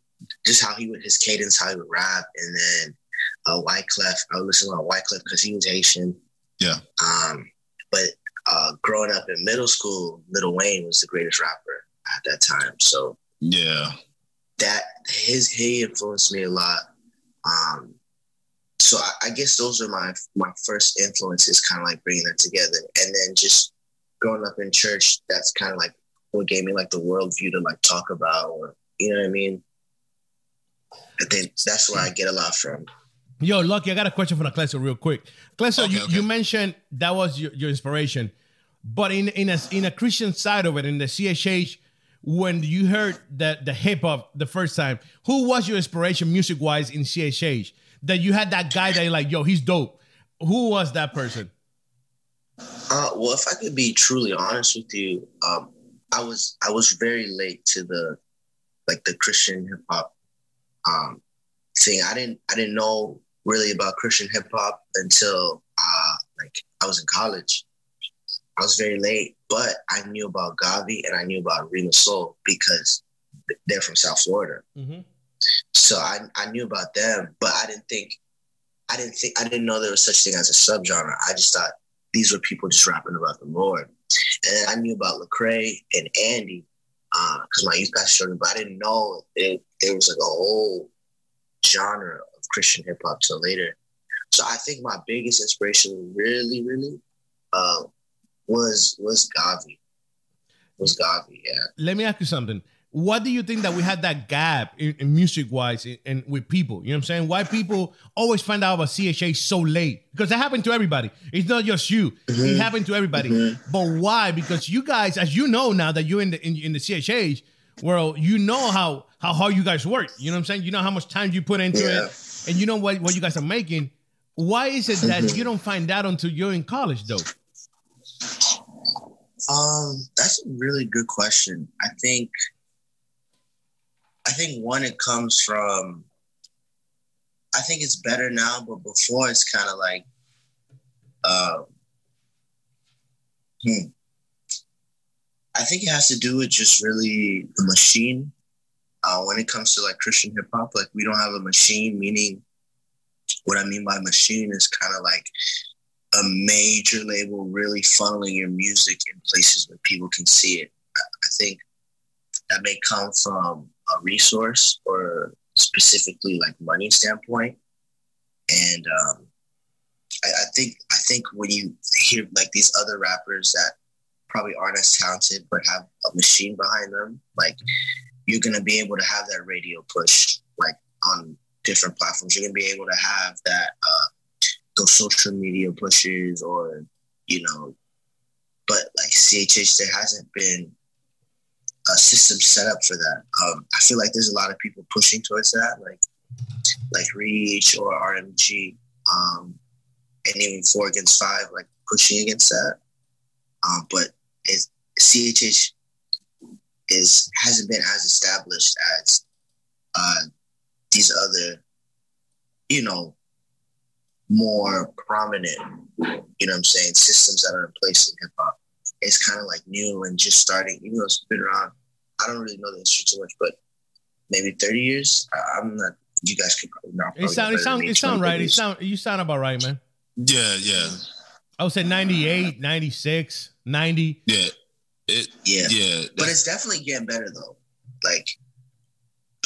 Speaker 6: just how he would his cadence, how he would rap, and then uh, Wyclef. I would listen to a lot of Wyclef because he was Haitian.
Speaker 3: Yeah.
Speaker 6: Um, but uh, growing up in middle school, Lil Wayne was the greatest rapper at that time. So
Speaker 3: Yeah.
Speaker 6: that his he influenced me a lot. Um, so I, I guess those are my my first influences, kind of like bringing them together, and then just growing up in church. That's kind of like what gave me like the worldview to like talk about, or you know what I mean. I think that's where I get a lot from.
Speaker 2: Yo, Lucky, I got a question for the Cleso real quick. Cleso,
Speaker 3: Okay,
Speaker 2: you,
Speaker 3: okay.
Speaker 2: you mentioned that was your, your inspiration, but in in a in a Christian side of it, in the CHH, when you heard the the hip hop the first time, who was your inspiration music wise in CHH? That you had that guy that you're like, yo, he's dope. Who was that person?
Speaker 6: Uh, well, if I could be truly honest with you, um, I was I was very late to the like the Christian hip hop um, thing. I didn't I didn't know really about Christian hip hop until uh, like I was in college. I was very late, but I knew about GAWVI and I knew about Rima Soul because they're from South Florida.
Speaker 2: Mm-hmm.
Speaker 6: So I, I knew about them, but I didn't think I didn't think I didn't know there was such thing as a subgenre. I just thought these were people just rapping about the Lord. And I knew about Lecrae and Andy because uh, my youth pastor showed me, but I didn't know it, there was like a whole genre of Christian hip hop till later. So I think my biggest inspiration, really, really, uh, was was GAWVI. Was GAWVI? Yeah.
Speaker 2: Let me ask you something. What do you think that we had that gap in, in music wise and with people? You know what I'm saying? Why people always find out about CHH so late? Because that happened to everybody. It's not just you. Mm-hmm. It happened to everybody. Mm-hmm. But why? Because you guys, as you know now that you're in the in, in the CHH world, you know how how hard you guys work. You know what I'm saying? You know how much time you put into yeah. it, and you know what what you guys are making. Why is it that mm-hmm. you don't find out until you're in college, though?
Speaker 6: Um, that's a really good question. I think I think one, it comes from, I think it's better now, but before it's kind of like, uh, hmm. I think it has to do with just really the machine. Uh, when it comes to like Christian hip hop, like we don't have a machine, meaning what I mean by machine is kind of like a major label really funneling your music in places where people can see it. I think that may come from a resource or specifically like money standpoint. And um, I, I think I think when you hear like these other rappers that probably aren't as talented but have a machine behind them, like you're gonna be able to have that radio push like on different platforms. You're gonna be able to have that uh, those social media pushes or you know, but like CHH, there hasn't been a system set up for that. Um, I feel like there's a lot of people pushing towards that, like like Reach or RMG, um, and even Four Against Five, like pushing against that. Um, but it's, CHH is hasn't been as established as uh, these other, you know, more prominent, you know what I'm saying, systems that are in place in hip hop. It's kind of like new and just starting, even though it's been around I don't really know the history too much, but maybe 30 years. I, am not. You guys could probably not.
Speaker 2: It sound. It sound. It sound right. It sound. You sound about right, man.
Speaker 3: Yeah, yeah.
Speaker 2: I would say 98, 96, 90.
Speaker 3: Yeah. It,
Speaker 6: yeah. Yeah. But it's definitely getting better though. Like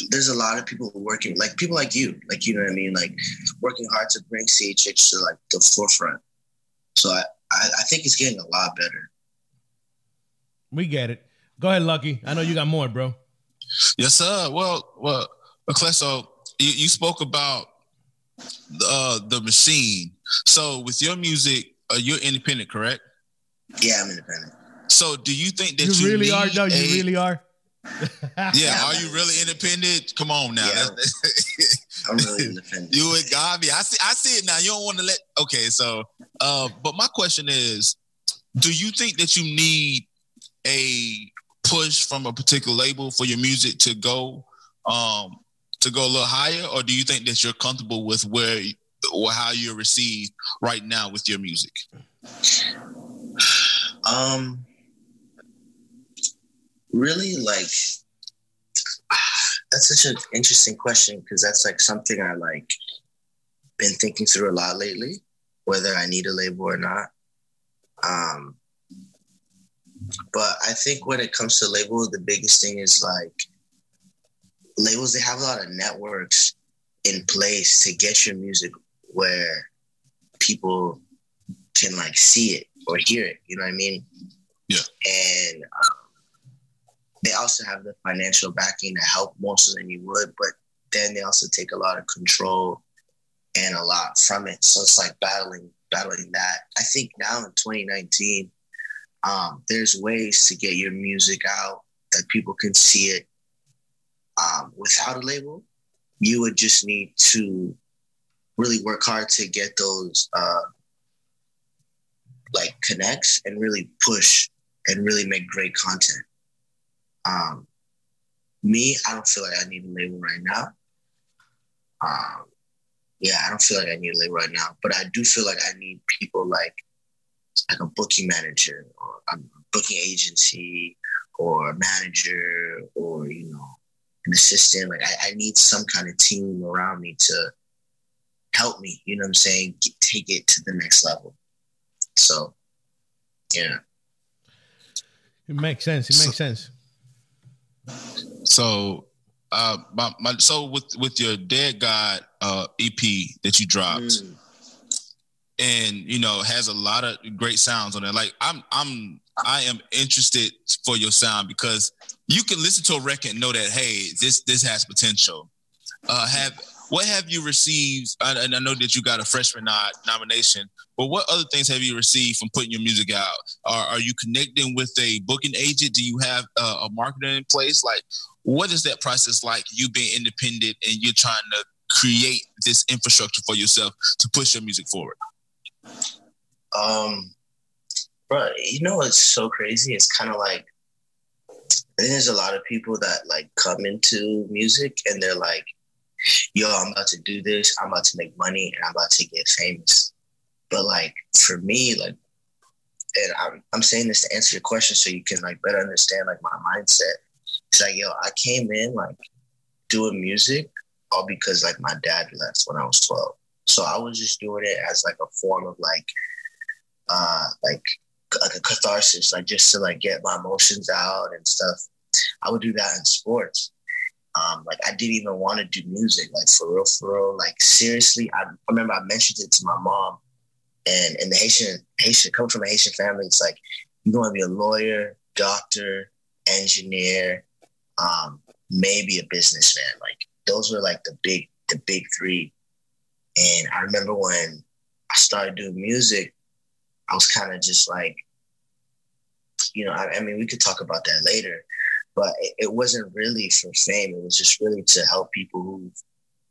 Speaker 6: there's a lot of people working, like people like you, like you know what I mean, like working hard to bring CHH to like the forefront. So I, I, I think it's getting a lot better.
Speaker 2: We get it. Go ahead, Lucky. I know you got more, bro.
Speaker 3: Yes, sir. Well, well, so you, you spoke about the uh, the machine. So with your music, uh, you're independent, correct?
Speaker 6: Yeah, I'm independent.
Speaker 3: So do you think that
Speaker 2: you,
Speaker 3: you
Speaker 2: really are? No, you really are. [laughs]
Speaker 3: yeah, are you really independent? Come on now.
Speaker 6: Yeah, [laughs] I'm really independent.
Speaker 3: you and GAWVI. I see I see it now. You don't want to let okay, so uh, but my question is, do you think that you need a push from a particular label for your music to go um, to go a little higher, or do you think that you're comfortable with where or how you're received right now with your music?
Speaker 6: Um, really, like that's such an interesting question because that's like something I like been thinking through a lot lately, whether I need a label or not. Um, but I think when it comes to labels, the biggest thing is like labels, they have a lot of networks in place to get your music where people can like see it or hear it. You know what I mean?
Speaker 3: Yeah.
Speaker 6: And um, they also have the financial backing to help more so than you would, but then they also take a lot of control and a lot from it. So it's like battling, battling that. I think now in 2019, um, there's ways to get your music out that people can see it um, without a label. You would just need to really work hard to get those uh, like connects and really push and really make great content. Um, me, I don't feel like I need a label right now. Um, yeah, I don't feel like I need a label right now, but I do feel like I need people like like a booking manager or a booking agency or a manager or you know an assistant. Like I, I need some kind of team around me to help me. You know what I'm saying? Get, take it to the next level. So, yeah.
Speaker 2: It makes sense. It makes sense.
Speaker 3: So, uh, my, my so with with your Dead God uh EP that you dropped, mm. And you know has a lot of great sounds on it. Like I'm I'm I am interested for your sound because you can listen to a record and know that hey, this this has potential. Uh, have what have you received? And I know that you got a freshman nod, nomination, but what other things have you received from putting your music out? Are, are you connecting with a booking agent? Do you have a marketer in place? Like, what is that process like? You being independent and you're trying to create this infrastructure for yourself to push your music forward.
Speaker 6: Um, bro, you know what's so crazy? It's kind of like I think there's a lot of people that like come into music and they're like, yo, I'm about to do this, I'm about to make money, and I'm about to get famous. But like for me, like, and I'm, I'm saying this to answer your question so you can like better understand like my mindset. It's like, yo, I came in like doing music all because like my dad left when I was 12. So I was just doing it as like a form of like, uh, like like a catharsis, like just to like get my emotions out and stuff. I would do that in sports. Um, like I didn't even want to do music, like for real, for real. Like seriously, I, remember I mentioned it to my mom, and in the Haitian Haitian come from a Haitian family, it's like you want to be a lawyer, doctor, engineer, um, maybe a businessman. Like those were like the big the big three. And I remember when I started doing music, I was kind of just like, you know, I, I mean, we could talk about that later but it, it, wasn't really for fame. It was just really to help people who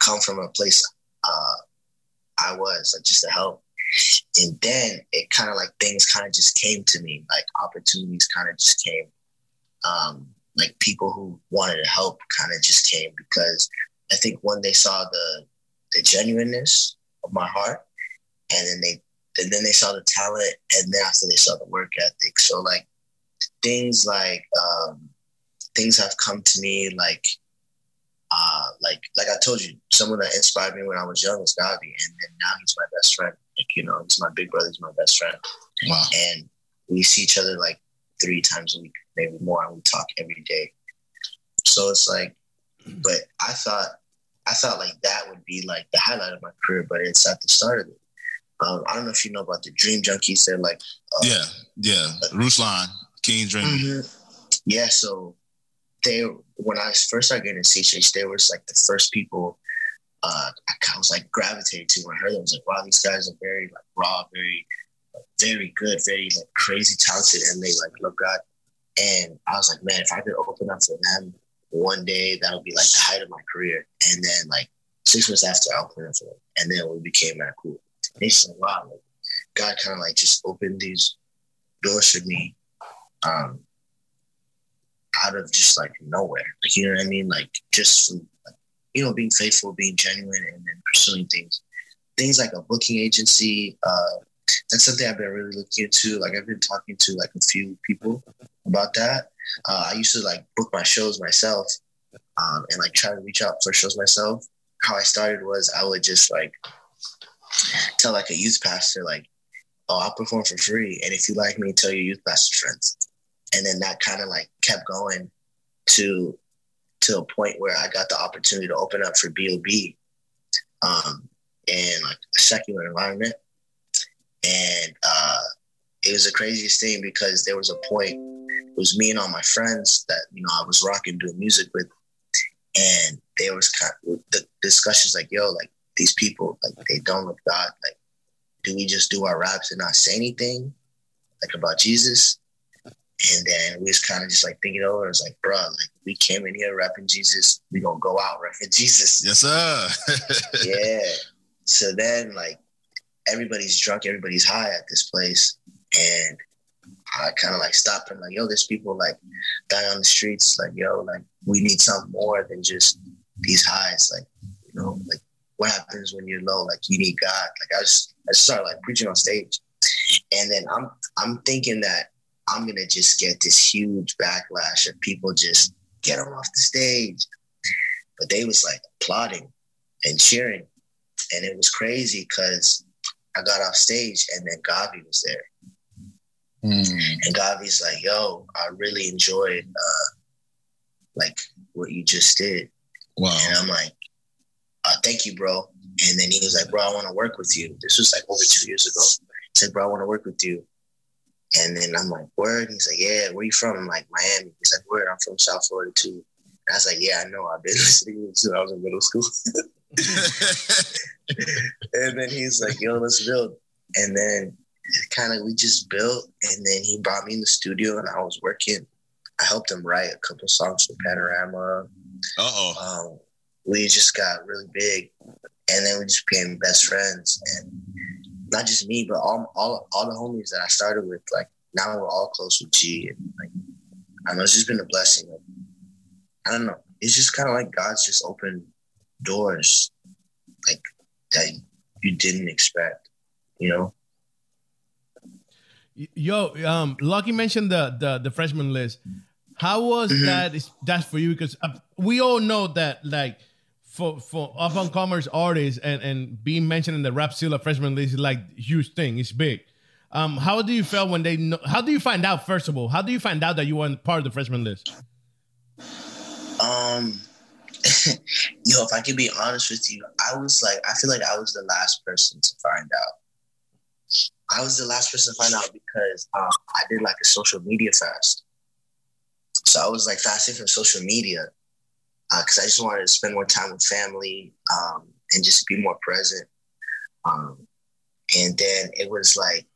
Speaker 6: come from a place uh, I was, like just to help. And then it kind of like things kind of just came to me, like opportunities kind of just came. Um, like people who wanted to help kind of just came because I think when they saw the the genuineness of my heart, and then they and then they saw the talent, and then after they saw the work ethic. So like things like um, things have come to me like uh, like like I told you, someone that inspired me when I was young was GAWVI, and then now he's my best friend. Like you know, he's my big brother. He's my best friend. Wow. And we see each other like three times a week, maybe more, and we talk every day. So it's like, but I thought I thought like that would be like the highlight of my career, but it's at the start of it. Um, I don't know if you know about the Dream Junkies. They're like,
Speaker 3: uh, yeah, yeah, Ruslan, King Dream.
Speaker 6: Mm-hmm. Yeah, so they when I first started getting CHH, they were like the first people uh, I was like gravitated to when I heard them. I was like, wow, these guys are very like raw, very, very good, very like crazy talented, and they like love God. And I was like, man, if I could open up for them one day, that'll be like the height of my career. And then like six months after, I'll up for them, and then we became that cool. And it's like, wow, like God kind of like just opened these doors for me. Um, out of just like nowhere. Like, you know what I mean? Like just from, like, you know, being faithful, being genuine, and then pursuing things. Things like a booking agency. Uh, that's something I've been really looking into. Like I've been talking to like a few people about that. Uh, I used to like book my shows myself um, and like try to reach out for shows myself. How I started was I would just like tell like a youth pastor like, "Oh, I'll perform for free, and if you like me, tell your youth pastor friends." and then that kind of like kept going to to a point where I got the opportunity to open up for B.O.B. Um, in like a secular environment, and uh, it was the craziest thing because there was a point. It was me and all my friends that you know I was rocking doing music with, and there was kind of the discussions like, "Yo, like these people, like they don't love God. Like, do we just do our raps and not say anything, like about Jesus?" And then we was kind of just like thinking over. It was like, bro, like we came in here rapping Jesus. We gonna go out rapping [laughs] Jesus.
Speaker 3: Yes, sir. [laughs]
Speaker 6: yeah. So then, like, everybody's drunk, everybody's high at this place, and I kind of like stopped and like, yo, there's people like dying on the streets. Like, yo, like we need something more than just these highs. Like, you know, like what happens when you're low? Like you need God. Like I just I just started like preaching on stage, And then I'm I'm thinking that I'm gonna just get this huge backlash of people just get him off the stage. But they was like applauding and cheering. And it was crazy because I got off stage and then GAWVI was there.
Speaker 3: Mm.
Speaker 6: And GAWVI's like, yo, I really enjoyed uh like what you just did.
Speaker 3: Wow.
Speaker 6: And I'm like, uh, thank you, bro. And then he was like, bro, I want to work with you. This was like over two years ago. He said, bro, I want to work with you. And then I'm like, word? He's like, yeah, where you from? I'm like, Miami. He's like, word, I'm from South Florida too. And I was like, yeah, I know. I've been [laughs] listening to you since I was in middle school. [laughs] [laughs] and then he's like, yo, let's build. And then kind of we just built. And then he brought me in the studio and I was working. I helped him write a couple songs for Panorama.
Speaker 3: Uh oh.
Speaker 6: Um, we just got really big. And then we just became best friends. And not just me, but all, all, all the homies that I started with, like now we're all close with G. And like, I know, it's just been a blessing. Like, I don't know. It's just kind of like God's just opened doors like that you didn't expect, you know?
Speaker 2: Yo, um, Lucky mentioned the the, the freshman list. How was
Speaker 6: Mhm.
Speaker 2: that? Is that for you? Because uh, we all know that, like, for for up and comers artists and and being mentioned in the Rapzilla freshman list is like huge thing. It's big. Um, how do you feel when they know? How do you find out? First of all, how do you find out that you weren't part of the freshman list?
Speaker 6: Um, [laughs] yo, if I can be honest with you, I was like, I feel like I was the last person to find out. I was the last person to find out because um, I did like a social media fast. So I was like fasting from social media because I just wanted to spend more time with family um, and just be more present. Um, and then it was like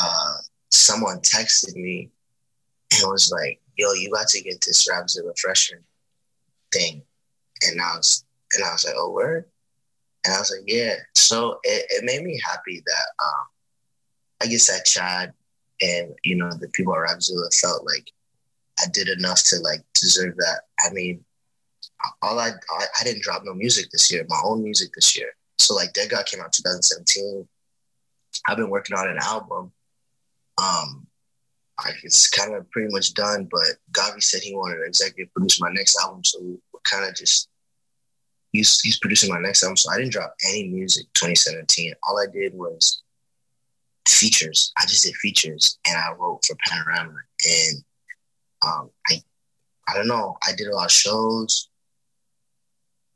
Speaker 6: uh, someone texted me and was like, "Yo, you got to get this Rapzilla freshman thing," and I was and I was like, "Oh, word." And I was like, "Yeah." So it, it made me happy that um, I guess that Chad and you know the people at Rapzilla felt like I did enough to like deserve that. I mean, all I, I I didn't drop no music this year, my own music this year. So like Dead God came out 2017. I've been working on an album. Um, I, it's kind of pretty much done, but GAWVI said he wanted to executive produce my next album, so we're kind of just he's he's producing my next album. So I didn't drop any music 2017. All I did was features. I just did features, and I wrote for Panorama, and um, I I don't know. I did a lot of shows,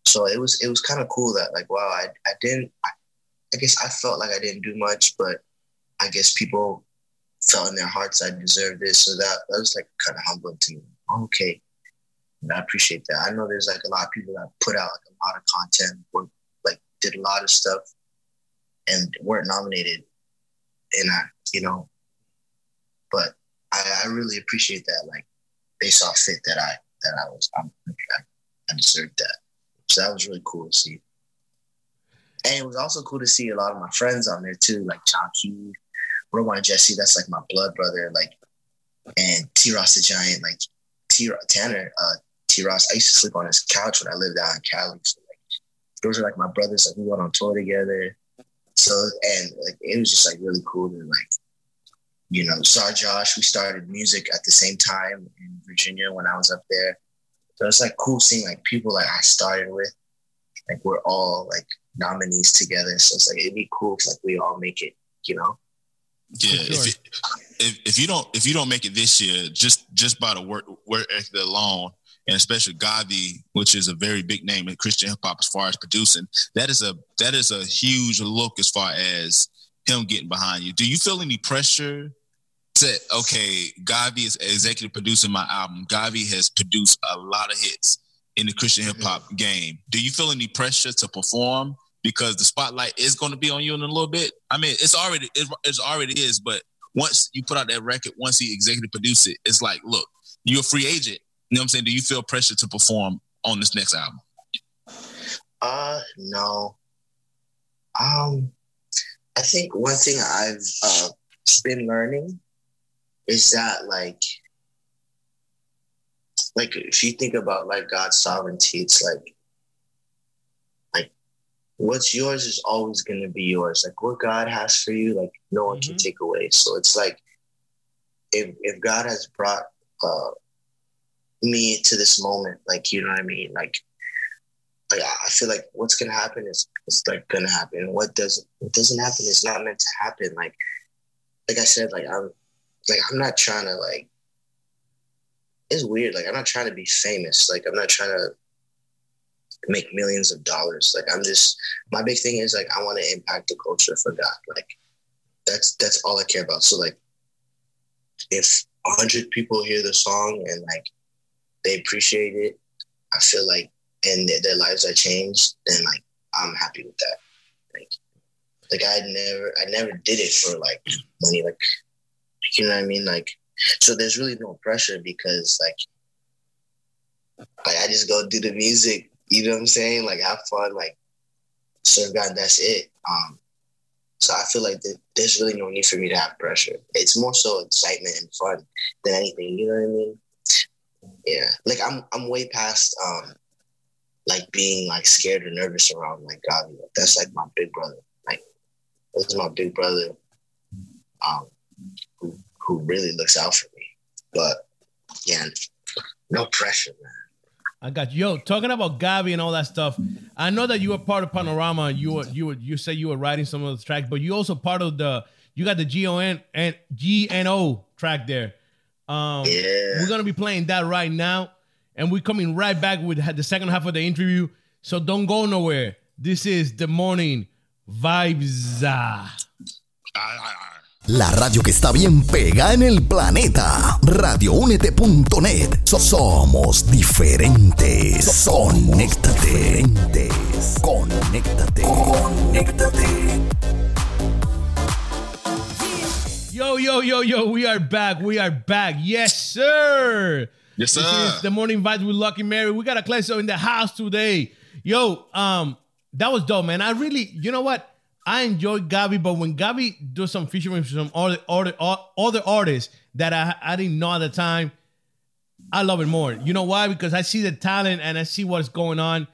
Speaker 6: so it was it was kind of cool that like wow I I didn't I, I guess I felt like I didn't do much, but I guess people felt in their hearts I deserved this, so that that was like kind of humbling to me. Okay, and I appreciate that. I know there's like a lot of people that put out like a lot of content, work, like did a lot of stuff, and weren't nominated, and I you know, but I, I really appreciate that. Like they saw fit that I that I was I'm, I, I deserved that. So that was really cool to see. And it was also cool to see a lot of my friends on there too, like Key, Rowan Jesse, that's like my blood brother, like and T Ross the Giant, like T Tanner, uh T Ross. I used to sleep on his couch when I lived out in Cali. So like those are like my brothers, like we went on tour together. So and like it was just like really cool to like you know, saw Josh. We started music at the same time in Virginia when I was up there. So it's like cool seeing like people like I started with, like we're all like nominees together. So it's like it'd be cool if like we all make it, you know.
Speaker 3: Yeah,
Speaker 2: For
Speaker 3: if, it, if if you don't if you don't make it this year, just just by the work work ethic alone, and especially GAWVI, which is a very big name in Christian hip hop as far as producing, that is a that is a huge look as far as him getting behind you. Do you feel any pressure? To, okay, GAWVI is executive producing my album. GAWVI has produced a lot of hits in the Christian hip hop game. Do you feel any pressure to perform because the spotlight is going to be on you in a little bit? I mean, it's already it, it's already is, but once you put out that record, once he executive produce it, it's like, look, you're a free agent. You know what I'm saying? Do you feel pressure to perform on this next album?
Speaker 6: Uh no. Um I think one thing I've uh been learning is that like like if you think about like God's sovereignty, it's like like what's yours is always going to be yours. Like what God has for you, like no one mm-hmm. can take away. So it's like if if God has brought uh, me to this moment, like you know what I mean, like like I feel like what's gonna happen is it's like gonna happen. What doesn't what doesn't happen is not meant to happen. Like like I said, like I'm like I'm not trying to like it's weird. Like I'm not trying to be famous. Like I'm not trying to make millions of dollars. Like I'm just my big thing is like I want to impact the culture for God. Like that's that's all I care about. So like if hundred people hear the song and like they appreciate it, I feel like and their lives are changed, then like I'm happy with that. Like like I never I never did it for like money. Like you know what I mean? Like so there's really no pressure because like like I just go do the music you know what I'm saying? Like have fun, like serve God. That's it. Um, so I feel like there's really no need for me to have pressure. It's more so excitement and fun than anything. You know what I mean? Yeah, like I'm I'm way past um like being like scared or nervous around like God. That's like my big brother. Like this is my big brother, um, who who really looks out for me. But yeah, no pressure, man.
Speaker 2: I got you. Yo, talking about GAWVI and all that stuff. I know that you were part of Panorama. You were you were you said you were writing some of the tracks, but you also part of the you got the G O N and G N O track there. Um, yeah. We're gonna be playing that right now, and we're coming right back with the second half of the interview. So don't go nowhere. This is the morning vibes.
Speaker 7: La radio que está bien pega en el planeta. Radioúnete.net. somos diferentes. Conéctate. Conéctate. Conéctate.
Speaker 2: Yo, yo, yo, yo, we are back. We are back. Yes, sir.
Speaker 3: Yes, sir.
Speaker 2: This is the morning vibes with Lucky Mary. We got Aklesso in the house today. Yo, um, that was dope, man. I really, you know what? I enjoy GAWVI, but when GAWVI does some featuring with some other, other, other artists that I, I didn't know at the time, I love it more. You know why? Because I see the talent and I see what's going on,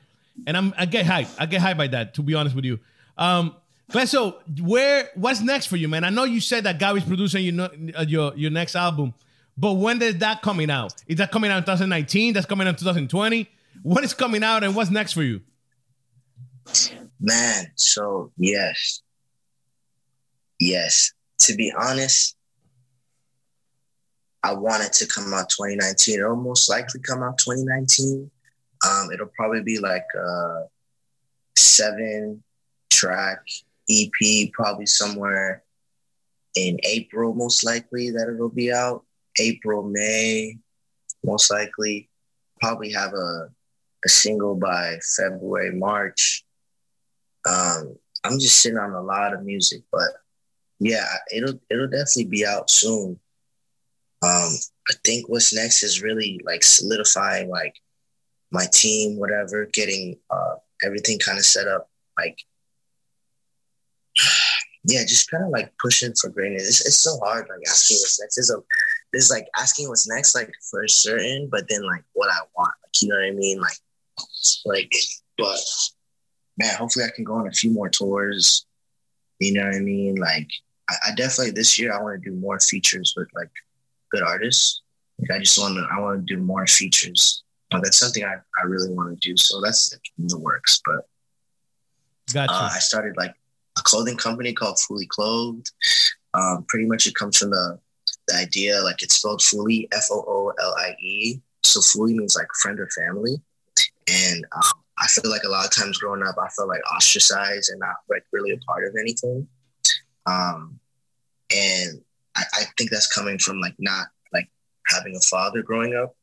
Speaker 2: and I'm I get hyped. I get hyped by that. To be honest with you, um, so where what's next for you, man? I know you said that GAWVI's producing your uh, your your next album, but when is that coming out? Is that coming out in 2019? That's coming out in 2020? What is coming out, and what's next for you?
Speaker 6: Man, so yes. Yes. To be honest, I want it to come out 2019. It'll most likely come out 2019. Um, it'll probably be like a seven track EP, probably somewhere in April, most likely that it'll be out. April, May, most likely. Probably have a, a single by February, March. Um, I'm just sitting on a lot of music, but yeah, it'll it'll definitely be out soon. Um, I think what's next is really like solidifying like my team, whatever, getting uh, everything kind of set up. Like, yeah, just kind of like pushing for greatness. It's, it's so hard, like asking what's next. Is a it's like asking what's next, like for certain, but then like what I want, like you know what I mean, like like. But man, hopefully I can go on a few more tours. You know what I mean? Like, I, I definitely this year I want to do more features with like good artists. Like, I just want to, I want to do more features. But that's something I, I really want to do. So that's in the works. But
Speaker 2: gotcha. Uh,
Speaker 6: I started like clothing company called Foolie Clothed. Um, pretty much it comes from the, the idea, like it's spelled Foolie, F O O L I E. So Foolie means like friend or family. And um, I feel like a lot of times growing up, I felt like ostracized and not like really a part of anything. Um, and I, I think that's coming from like not like having a father growing up.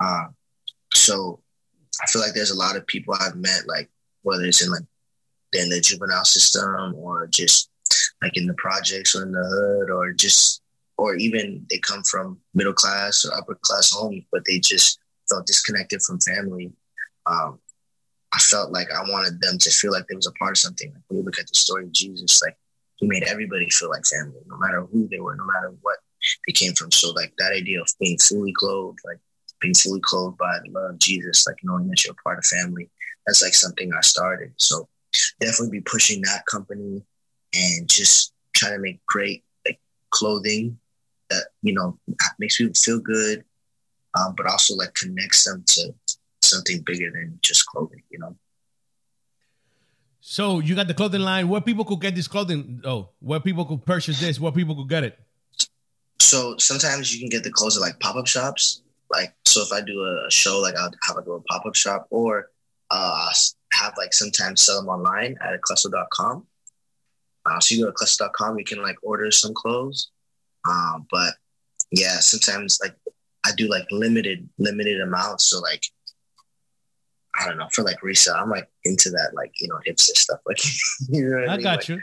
Speaker 6: Uh, so I feel like there's a lot of people I've met, like whether it's in like in the juvenile system or just like in the projects or in the hood or just or even they come from middle class or upper class homes, but they just felt disconnected from family. Um, I felt like I wanted them to feel like they was a part of something. Like when you look at the story of Jesus, like he made everybody feel like family, no matter who they were, no matter what they came from. So like that idea of being fully clothed, like being fully clothed by the love of Jesus, like knowing that you're a part of family, that's like something I started. So definitely be pushing that company and just trying to make great like clothing that you know makes people feel good, um, but also like connects them to something bigger than just clothing. You know.
Speaker 2: So you got the clothing line. Where people could get this clothing? Oh, where people could purchase this? Where people could get it?
Speaker 6: So sometimes you can get the clothes at like pop up shops. Like so, if I do a show, like I'll have a little pop up shop, or uh, have like sometimes sell them online at Klesto.com. Uh, so you go to Klesto.com, you can like order some clothes. Um, but yeah, sometimes like I do like limited limited amounts. So like I don't know for like resale. I'm like into that like you know hipster stuff. Like [laughs] you know
Speaker 2: I,
Speaker 6: I mean?
Speaker 2: got
Speaker 6: like,
Speaker 2: you.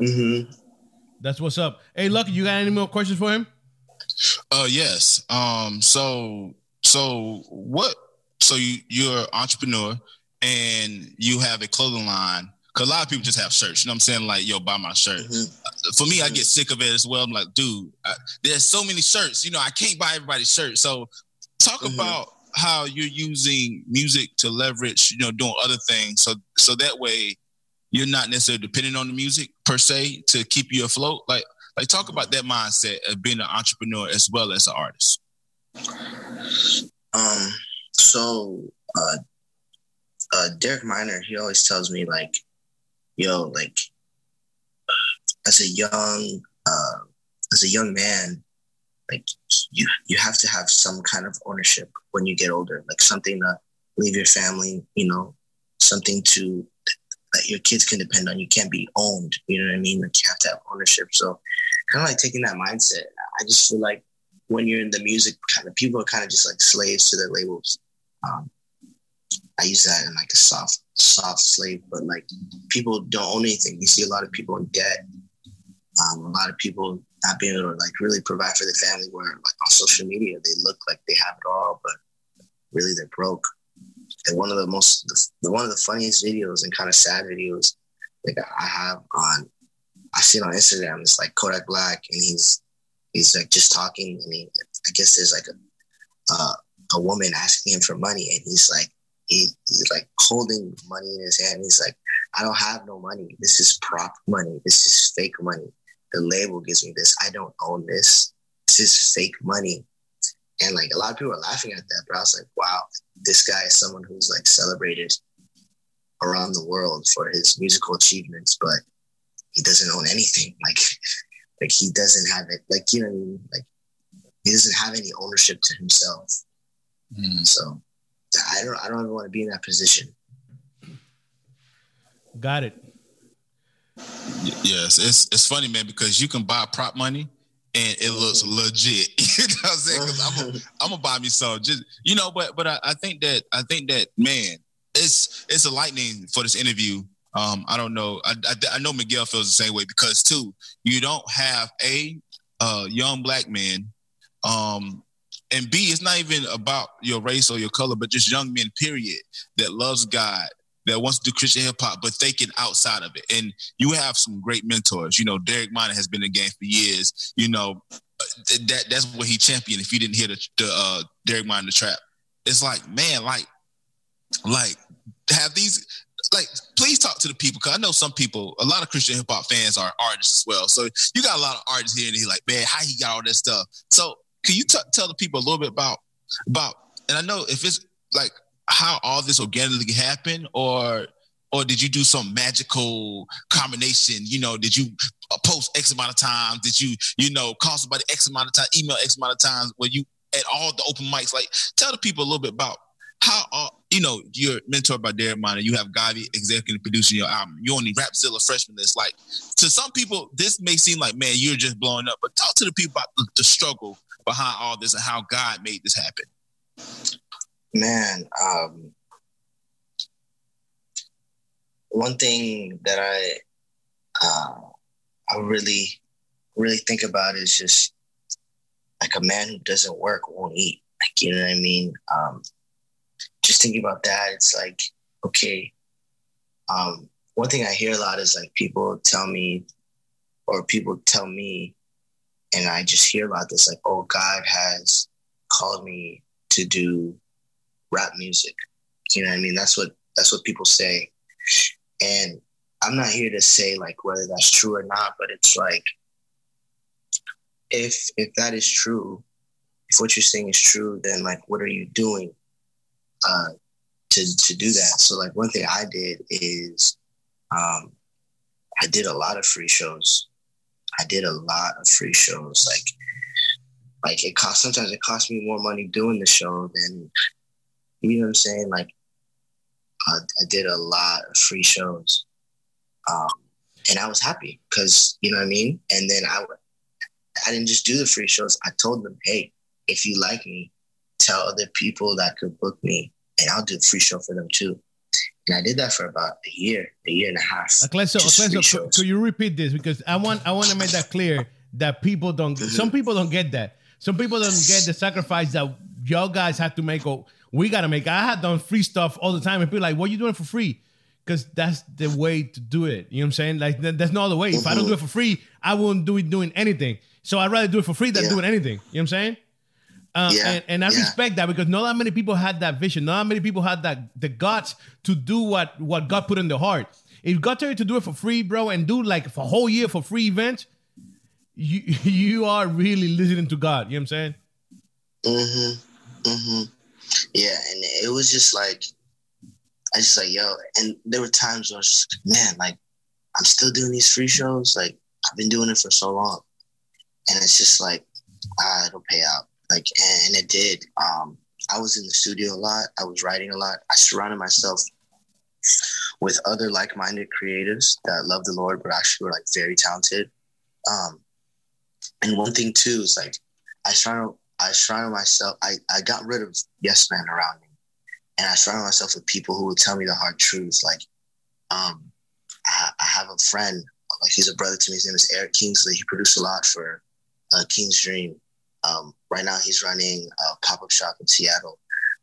Speaker 6: Mm-hmm.
Speaker 2: That's what's up. Hey, Lucky, you got any more questions for him?
Speaker 3: Uh yes. Um so so what so you you're an entrepreneur and you have a clothing line because a lot of people just have shirts. You know what I'm saying? Like, yo, buy my shirt.
Speaker 6: Mm-hmm.
Speaker 3: For me, I get sick of it as well. I'm like, dude, I, there's so many shirts. You know, I can't buy everybody's shirt. So, talk
Speaker 6: Mhm.
Speaker 3: about how you're using music to leverage. You know, doing other things. So, so that way, you're not necessarily depending on the music per se to keep you afloat. Like, like talk about that mindset of being an entrepreneur as well as an artist.
Speaker 6: Um, so uh, uh, Derek Minor, he always tells me like, yo, like as a young uh, as a young man, like you you have to have some kind of ownership when you get older, like something to leave your family, you know, something to that your kids can depend on. You can't be owned, you know what I mean? Like you have to have ownership. So kind of like taking that mindset. I just feel like when you're in the music kind of people are kind of just like slaves to their labels. Um, I use that in like a soft, soft slave, but like people don't own anything. You see a lot of people in debt. Um, a lot of people not being able to like really provide for their family. Where like on social media, they look like they have it all, but really they're broke. And one of the most, the, one of the funniest videos and kind of sad videos like I have on, I see it on Instagram. It's like Kodak Black, and he's he's like just talking, and he, I guess there's like a uh, a woman asking him for money, and he's like he, he's like holding money in his hand. He's like, I don't have no money. This is prop money. This is fake money. The label gives me this. I don't own this. This is fake money. And like a lot of people are laughing at that, but I was like, wow, this guy is someone who's like celebrated around the world for his musical achievements, but he doesn't own anything. [laughs] Like, like he doesn't have it. Like you know, what I mean? like he doesn't have any ownership to himself. Hmm. So I don't, I don't ever want to be in that position.
Speaker 2: Got it.
Speaker 3: Yes, it's it's funny, man, because you can buy prop money and it looks legit. [laughs] you know what I'm saying? 'Cause I'm gonna [laughs] I'm gonna buy me some. Just you know, but but I, I think that I think that man, it's it's a lightning for this interview. Um, I don't know. I, I, I know Miguel feels the same way because too, you don't have a uh, young black man, um, and B, it's not even about your race or your color, but just young men, period, that loves God, that wants to do Christian hip hop, but thinking outside of it. And you have some great mentors. You know, Derek Minor has been in the game for years. You know, that that's what he championed. If you didn't hear the, the uh, Derek Minor trap, it's like man, like like have these like please talk to the people because I know some people, a lot of Christian hip hop fans are artists as well. So you got a lot of artists here, and he's like, man, how he got all that stuff. So can you t- tell the people a little bit about about? And I know if it's like how all this organically happened, or or did you do some magical combination? You know, did you post X amount of times? Did you you know call somebody X amount of time, email X amount of times? Were you at all the open mics? Like, tell the people a little bit about how uh, you know you're mentored by Derek Minor. You have GAWVI executive producing your album. You're on the Rapzilla freshman list. Like to some people, this may seem like man, you're just blowing up. But talk to the people about the struggle behind all this and how God made this happen.
Speaker 6: Man, um, one thing that I uh, I really really think about is just like a man who doesn't work won't eat. Like you know what I mean? Um, just thinking about that, it's like okay. Um, one thing I hear a lot is like people tell me, or people tell me, and I just hear about this like, oh, God has called me to do rap music. You know what I mean? That's what that's what people say. And I'm not here to say like whether that's true or not, but it's like if if that is true, if what you're saying is true, then like what are you doing uh to to do that? So like one thing I did is um I did a lot of free shows. I did a lot of free shows. Like like it cost sometimes it cost me more money doing the show than you know what I'm saying? Like I, I did a lot of free shows. Um, and I was happy because you know what I mean. And then I, I didn't just do the free shows. I told them, hey, if you like me, tell other people that could book me, and I'll do a free show for them too. And I did that for about a year, a year and a half.
Speaker 2: Uh, Aklesso,
Speaker 6: just free
Speaker 2: Aklesso, could, you repeat this because I want I want to make that clear that people don't. [laughs] Some people don't get that. Some people don't get the sacrifice that y'all guys have to make or we gotta make. I had done free stuff all the time, and people like, "What you doing for free?" Because that's the way to do it. You know what I'm saying? Like, th- there's no other way. If I don't mm-hmm. do it for free, I wouldn't do it doing anything. So I'd rather do it for free than
Speaker 6: Yeah.
Speaker 2: doing anything. You know what I'm saying? Uh,
Speaker 6: Yeah,
Speaker 2: and, and I
Speaker 6: yeah.
Speaker 2: respect that because not that many people had that vision. Not that many people had that the guts to do what what God put in their heart. If God tell you to do it for free, bro, and do like for a whole year for free events, you [laughs] you are really listening to God. You know what I'm saying?
Speaker 6: Mm-hmm. Mm-hmm. Yeah, and it was just like I just like yo, and there were times where I was just, man, like I'm still doing these free shows. Like I've been doing it for so long, and it's just like ah, it'll pay out. Like and, and it did. Um, I was in the studio a lot. I was writing a lot. I surrounded myself with other like-minded creatives that love the Lord, but actually were like very talented. Um, and one thing too is like I surrounded I surrounded myself. I I got rid of yes men around me, and I surrounded myself with people who would tell me the hard truth. Like, um, I, I have a friend, like he's a brother to me. His name is Eric Kingsley. He produced a lot for uh, King's Dream. Um, right now, he's running a pop up shop in Seattle,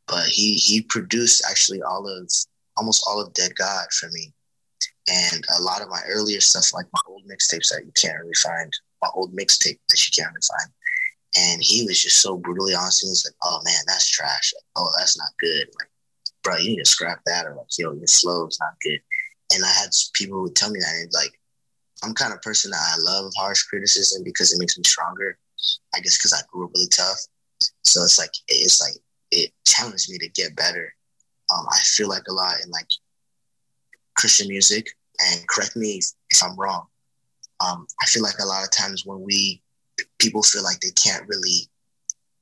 Speaker 6: but he he produced actually all of almost all of Dead God for me, and a lot of my earlier stuff, like my old mixtapes that you can't really find, my old mixtape that you can't really find. And he was just so brutally honest. He was like, "Oh man, that's trash. Like, oh, that's not good. Like, bro, you need to scrap that, or like, yo, your flow is not good." And I had people who would tell me that, and like, I'm kind of person that I love harsh criticism because it makes me stronger. I guess because I grew up really tough, so it's like it's like it challenged me to get better. Um, I feel like a lot in like Christian music, and correct me if, if I'm wrong. Um, I feel like a lot of times when we people feel like they can't really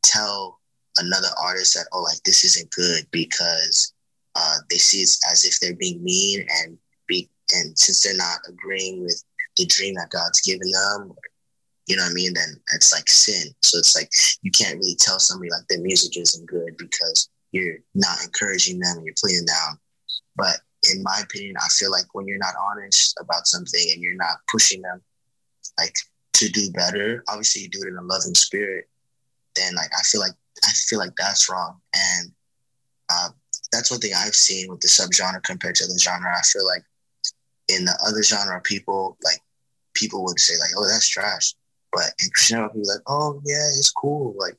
Speaker 6: tell another artist that oh like this isn't good because uh, they see it as if they're being mean and be and since they're not agreeing with the dream that God's given them, you know what I mean? Then it's like sin. So it's like you can't really tell somebody like their music isn't good because you're not encouraging them and you're playing down. But in my opinion, I feel like when you're not honest about something and you're not pushing them like to do better, obviously you do it in a loving spirit, then like I feel like I feel like that's wrong. And uh, that's one thing I've seen with the subgenre compared to the genre. I feel like in the other genre, people like people would say like, "Oh, that's trash," but in Christian genre, people like, "Oh, yeah, it's cool. Like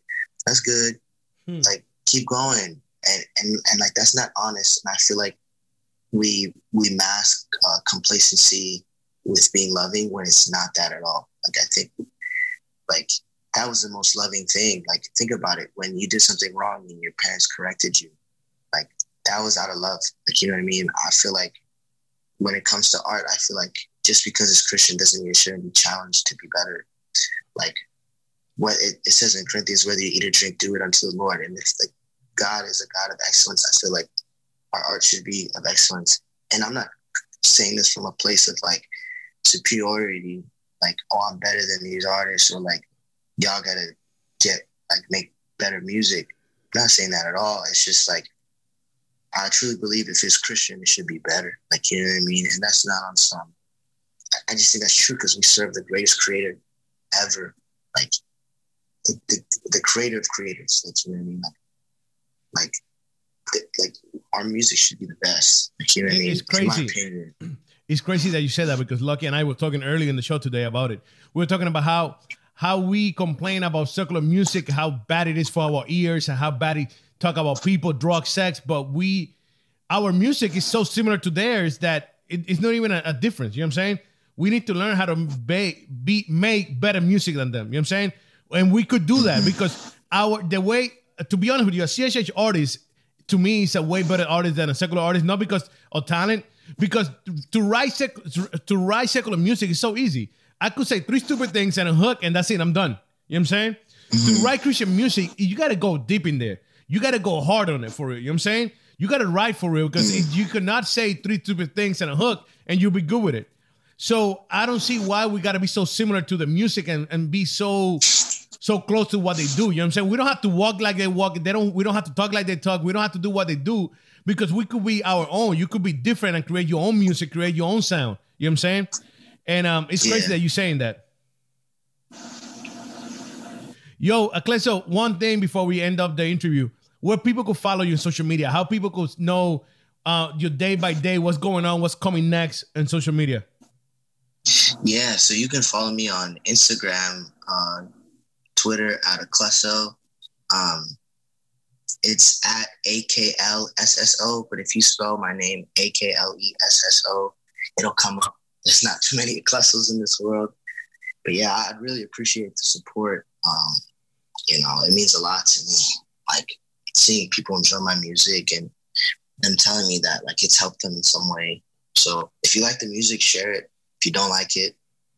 Speaker 6: that's good.
Speaker 2: Hmm.
Speaker 6: Like keep going." And and and like that's not honest. And I feel like we we mask uh, complacency with being loving when it's not that at all. Like I think like that was the most loving thing. Like think about it when you did something wrong and your parents corrected you. Like that was out of love. Like you know what I mean? I feel like when it comes to art, I feel like just because it's Christian doesn't mean it shouldn't be challenged to be better. Like what it, it says in Corinthians, whether you eat or drink, do it unto the Lord. And if like God is a God of excellence, I feel like our art should be of excellence. And I'm not saying this from a place of like superiority, like, oh, I'm better than these artists, or like, y'all gotta get like make better music. I'm not saying that at all. It's just like I truly believe if it's Christian, it should be better. Like you know what I mean? And that's not on some. I just think that's true because we serve the greatest creator ever. Like the, the, the creator of creators. That's what I mean? Like like the, like our music should be the best. Like you know what I mean?
Speaker 2: It's crazy. It's crazy that you said that because Lucky and I were talking earlier in the show today about it. We were talking about how how we complain about circular music, how bad it is for our ears, and how bad it talk about people, drugs, sex. But we, our music is so similar to theirs that it, it's not even a, a, difference. You know what I'm saying? We need to learn how to be, be make better music than them. You know what I'm saying? And we could do that [laughs] because our the way to be honest with you, a CHH artist to me is a way better artist than a secular artist, not because of talent, because to, to write sec- to write secular music is so easy. I could say three stupid things and a hook, and that's it. I'm done. You know what I'm saying? Mm-hmm. To write Christian music, you got to go deep in there. You got to go hard on it for real. You know what I'm saying? You got to write for real because mm-hmm. you cannot say three stupid things and a hook and you'll be good with it. So I don't see why we got to be so similar to the music and, and be so so close to what they do. You know what I'm saying? We don't have to walk like they walk. They don't. We don't have to talk like they talk. We don't have to do what they do because we could be our own. You could be different and create your own music, create your own sound. You know what I'm saying? And um, it's yeah. that you're saying that. Yo, Aklesso, one thing before we end up the interview, where people could follow you on social media, how people could know uh, your day by day, what's going on, what's coming next in social media.
Speaker 6: Yeah, so you can follow me on Instagram, on Twitter at Aklesso. Um, it's at A K L S S O, but if you spell my name A K L E S S O, it'll come up. There's not too many Aklessos in this world. But yeah, I'd really appreciate the support. Um, you know, it means a lot to me. Like seeing people enjoy my music and them telling me that like it's helped them in some way. So if you like the music, share it. If you don't like it,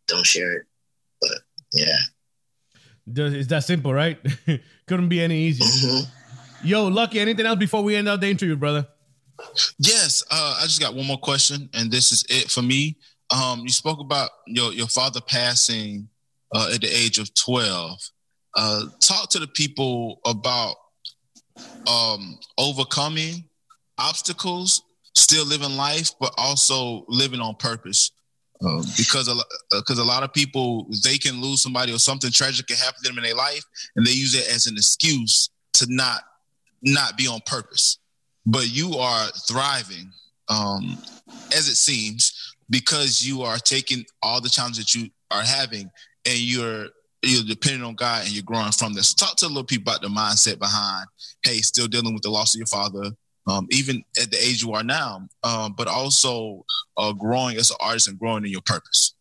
Speaker 6: don't share it. But yeah.
Speaker 2: It's that simple, right? [laughs] Couldn't be any easier. Mm-hmm. Yo, Lucky, anything else before we end up the interview, brother?
Speaker 3: Yes, uh, I just got one more question, and this is it for me. Um, you spoke about your your father passing uh, at the age of twelve. Uh, talk to the people about um, overcoming obstacles, still living life, but also living on purpose. Um, because a because uh, a lot of people they can lose somebody or something tragic can happen to them in their life, and they use it as an excuse to not not be on purpose. But you are thriving, um, as it seems, because you are taking all the challenges that you are having, and you're you're depending on God and you're growing from this. Talk to a little people about the mindset behind, hey, still dealing with the loss of your father, um, even at the age you are now, um, but also uh, growing as an artist and growing in your purpose.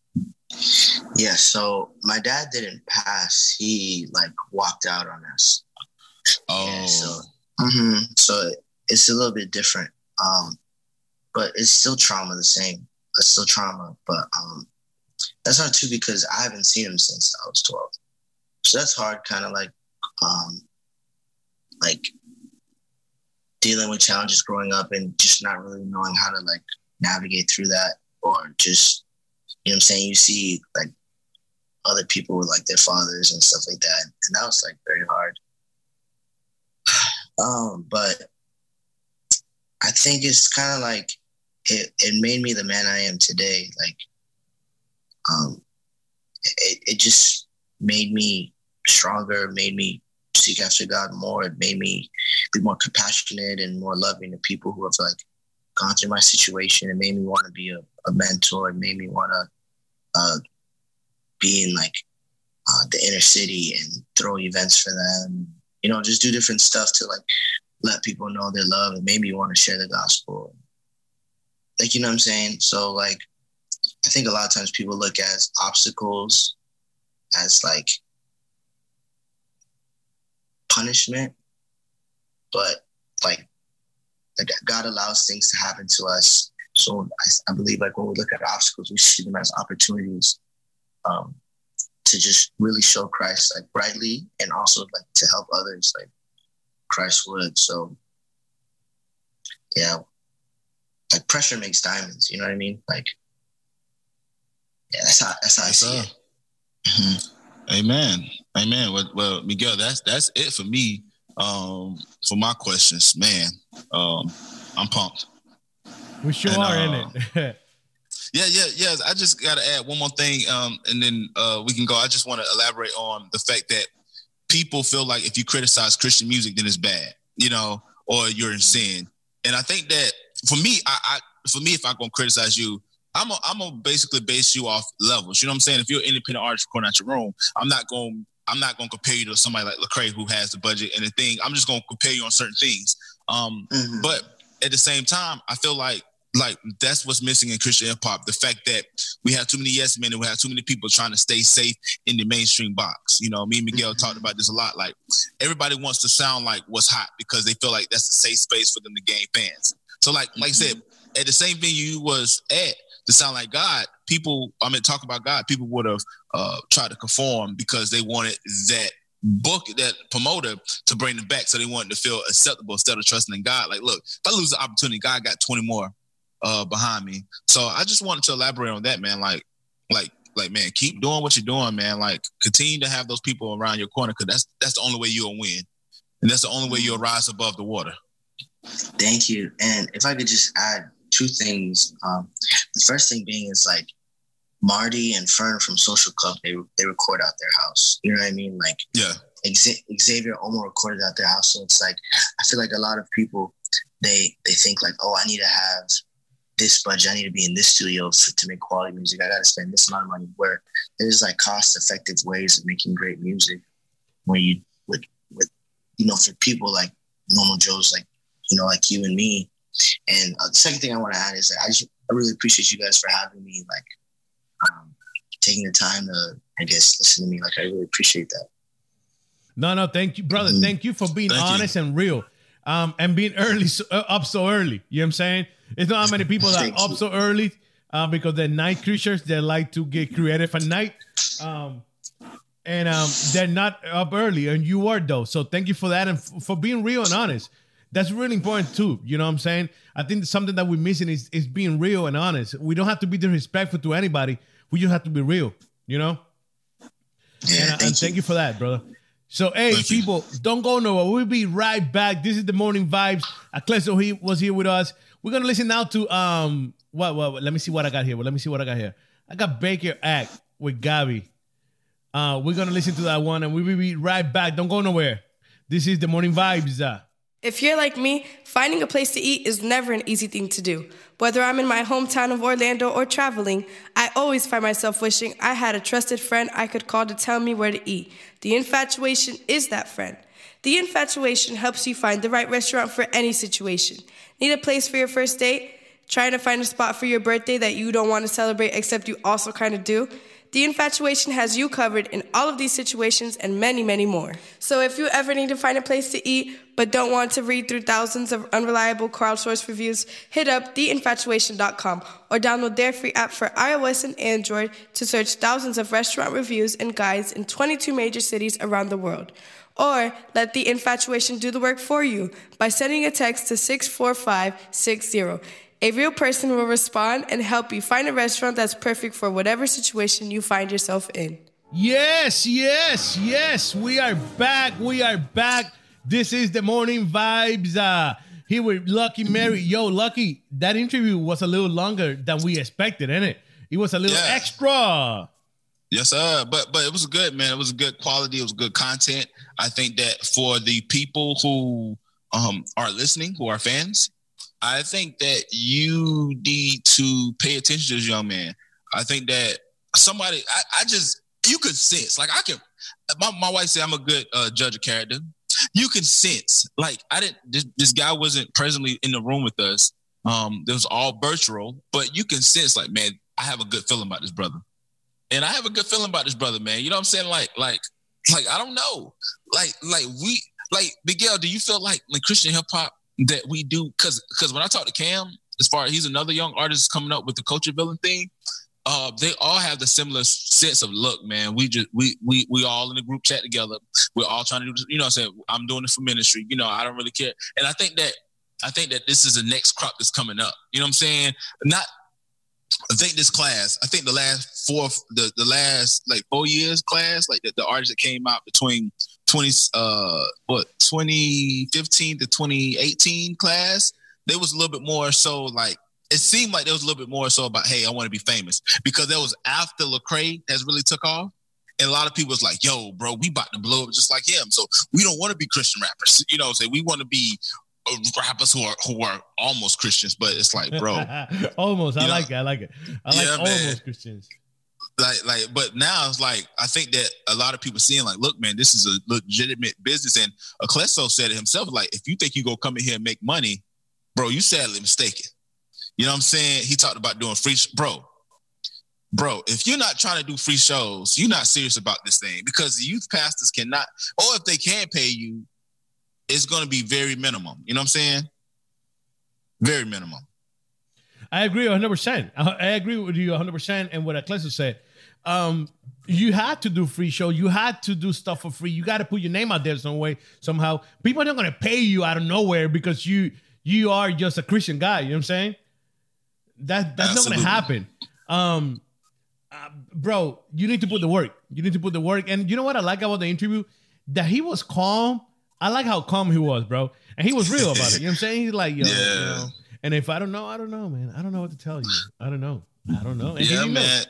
Speaker 6: Yeah, so my dad didn't pass. He like walked out on us.
Speaker 3: Oh, yeah,
Speaker 6: so mm-hmm, so it's a little bit different, um, but it's still trauma the same. It's still trauma, but um, that's hard too because I haven't seen him since I was twelve. So that's hard, kind of like um, like dealing with challenges growing up and just not really knowing how to like navigate through that or just you know what I'm saying you see like other people with like their fathers and stuff like that and that was like very hard [sighs] um but I think it's kind of like it, it made me the man I am today like um it, it just made me stronger made me seek after God more. It made me be more compassionate and more loving to people who have like gone through my situation. It made me want to be a, a mentor. It made me want to uh, be in like uh, the inner city and throw events for them. You know, just do different stuff to like let people know their love. and made me want to share the gospel. Like you know what I'm saying. So like, I think a lot of times people look at obstacles as like punishment, but like, like God allows things to happen to us. So I, I, believe like when we look at obstacles, we see them as opportunities um, to just really show Christ like brightly and also like to help others like Christ would. So yeah, like pressure makes diamonds. You know what I mean? Like yeah, that's how that's how I see it.
Speaker 3: Mm-hmm. Amen. Amen. Well, well, Miguel, that's that's it for me. Um, for my questions, man. Um, I'm pumped.
Speaker 2: We sure and, are uh, in
Speaker 3: it. [laughs] yeah, yeah, yeah. I just got to add one more thing, um, and then uh, we can go. I just want to elaborate on the fact that people feel like if you criticize Christian music, then it's bad, you know, or you're in sin. And I think that for me, I, I for me, if I'm gonna criticize you, I'm a, I'm gonna basically base you off levels. You know what I'm saying? If you're an independent artist going out your room, I'm not going I'm not gonna compare you to somebody like Lecrae who has the budget and the thing. I'm just gonna compare you on certain things. Um, mm-hmm. but at the same time, I feel like like that's what's missing in Christian hip hop. The fact that we have too many yes men and we have too many people trying to stay safe in the mainstream box. You know, me and Miguel mm-hmm. talked about this a lot. Like everybody wants to sound like what's hot because they feel like that's a safe space for them to gain fans. So like like I said, mm-hmm. at the same venue you was at to sound like God, people I mean talk about God, people would have uh, tried to conform because they wanted that book that promoter to bring them back so they wanted to feel acceptable instead of trusting in God. Like, look, if I lose the opportunity, God got 20 more uh, behind me. So I just wanted to elaborate on that, man. Like, like, like, man, keep doing what you're doing, man. Like, continue to have those people around your corner because that's that's the only way you'll win, and that's the only way you'll rise above the water.
Speaker 6: Thank you. And if I could just add two things, um, the first thing being is like Marty and Fern from Social Club, they they record out their house. You know what I mean? Like,
Speaker 3: yeah.
Speaker 6: Xavier Omar recorded out their house, so it's like I feel like a lot of people they they think like, oh, I need to have this budget. I need to be in this studio for, to make quality music. I got to spend this amount of money. Where there's like cost effective ways of making great music, where you with with you know for people like normal Joes like you know like you and me. And uh, the second thing I want to add is that I just I really appreciate you guys for having me like um, taking the time to, I guess, listen to me. Like, I really appreciate that.
Speaker 2: No, no, thank you, brother. Mm-hmm. Thank you for being thank honest you. and real, um, and being early, so, uh, up so early. You know what I'm saying? It's not how many people that up so early uh, because they're night creatures. They like to get creative at night, um, and um, they're not up early. And you are though. So thank you for that and f- for being real and honest. That's really important too. You know what I'm saying? I think something that we're missing is is being real and honest. We don't have to be disrespectful to anybody. We just have to be real, you know?
Speaker 6: Yeah,
Speaker 2: and, thank, and thank you. for that, brother. So, hey, thank people, you. don't go nowhere. We'll be right back. This is the morning vibes. Aklesso he was here with us. We're gonna listen now to um what, what, what let me see what I got here. Well, let me see what I got here. I got Baker Act with GAWVI. Uh, we're gonna listen to that one and we will be right back. Don't go nowhere. This is the morning vibes. Uh.
Speaker 8: If you're like me, finding a place to eat is never an easy thing to do. Whether I'm in my hometown of Orlando or traveling, I always find myself wishing I had a trusted friend I could call to tell me where to eat. The infatuation is that friend. The infatuation helps you find the right restaurant for any situation. Need a place for your first date? Trying to find a spot for your birthday that you don't want to celebrate except you also kind of do? The infatuation has you covered in all of these situations and many, many more. So if you ever need to find a place to eat but don't want to read through thousands of unreliable crowdsourced reviews, hit up theinfatuation.com or download their free app for iOS and Android to search thousands of restaurant reviews and guides in 22 major cities around the world. Or let the infatuation do the work for you by sending a text to 64560. A real person will respond and help you find a restaurant that's perfect for whatever situation you find yourself in.
Speaker 2: Yes, yes, yes. We are back. We are back. This is the morning vibes. Uh, here with Lucky Mary. Yo, Lucky, that interview was a little longer than we expected, isn't it? It was a little yeah. extra.
Speaker 3: Yes, sir. But but it was good, man. It was good quality. It was good content. I think that for the people who um, are listening, who are fans, I think that you need to pay attention to this young man. I think that somebody, I, I just, you could sense, like I can, my, my wife said I'm a good uh, judge of character. You can sense, like I didn't, this, this guy wasn't presently in the room with us. Um, it was all virtual, but you can sense, like, man, I have a good feeling about this brother. And I have a good feeling about this brother, man. You know what I'm saying? Like, like, like, I don't know. Like, like we, like, Miguel, do you feel like like Christian hip hop that we do because because when I talk to Cam, as far as he's another young artist coming up with the culture villain thing, uh, they all have the similar sense of look, man. We just we we we all in the group chat together. We're all trying to do, you know, I said I'm doing it for ministry. You know, I don't really care, and I think that I think that this is the next crop that's coming up. You know what I'm saying? Not. I think this class. I think the last four, the the last like four years class, like the, the artists that came out between 20 uh what 2015 to 2018 class there was a little bit more so like it seemed like there was a little bit more so about hey i want to be famous. Because that was after Lecrae has really took off. And a lot of people was like yo bro we about to blow up just like him. So we don't want to be christian rappers. You know say we want to be uh, rappers who are who are almost christians but it's like bro. [laughs]
Speaker 2: Almost. I know? like it i like it. I like yeah, almost man. christians
Speaker 3: like like but now it's like I think that a lot of people seeing like look man this is a legitimate business and Aklesso said it himself like if you think you go come in here and make money bro you sadly mistaken You know what I'm saying? He talked about doing free, sh- bro. Bro, if you're not trying to do free shows, you're not serious about this thing because the youth pastors cannot, or if they can pay you, it's going to be very minimum. You know what I'm saying? Very minimum.
Speaker 2: I agree 100%. I, agree with you 100% and what Aklesso said. Um, you had to do free show. You had to do stuff for free. You got to put your name out there some way, somehow. People are not going to pay you out of nowhere because you you are just a Christian guy. You know what I'm saying? That that's not going to happen. Um, uh, bro, you need to put the work. You need to put the work. And you know what I like about the interview? That he was calm. I like how calm he was, bro. And he was real about it. You know what I'm saying? He's like, yo, you
Speaker 3: Yeah.
Speaker 2: know. And if I don't know, I don't know, man. I don't know what to tell you. I don't know. I don't know. And he
Speaker 3: yeah,
Speaker 2: didn't know.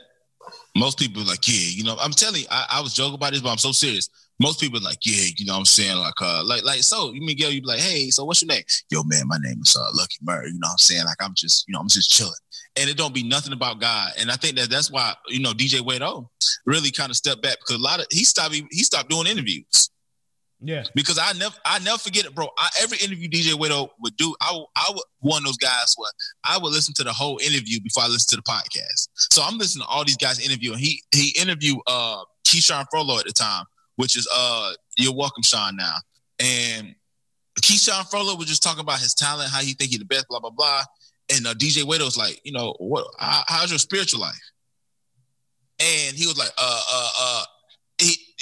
Speaker 3: Most people like, yeah, you know, I'm telling you, I, I was joking about this, but I'm so serious. Most people like, yeah, you know what I'm saying? Like, uh, like, like, so you mean Miguel, you be like, hey, so what's your name? Yo, man, my name is uh, Lucky Murray. You know what I'm saying? Like, I'm just, you know, I'm just chilling. And it don't be nothing about God. And I think that that's why, you know, DJ Wade O really kind of stepped back because a lot of, he stopped, he stopped doing interviews
Speaker 2: Yeah.
Speaker 3: because I never I never forget it, bro. I, every interview DJ Wade O would do, I I would one of those guys where I would listen to the whole interview before I listen to the podcast. So I'm listening to all these guys interview, and he he interviewed uh Keyshawn Frollo at the time, which is uh you're welcome, Sean. Now and Keyshawn Frollo was just talking about his talent, how he think he the best, blah blah blah. And uh, DJ Wade O's like, you know, what? How, how's your spiritual life? And he was like, uh, uh, uh,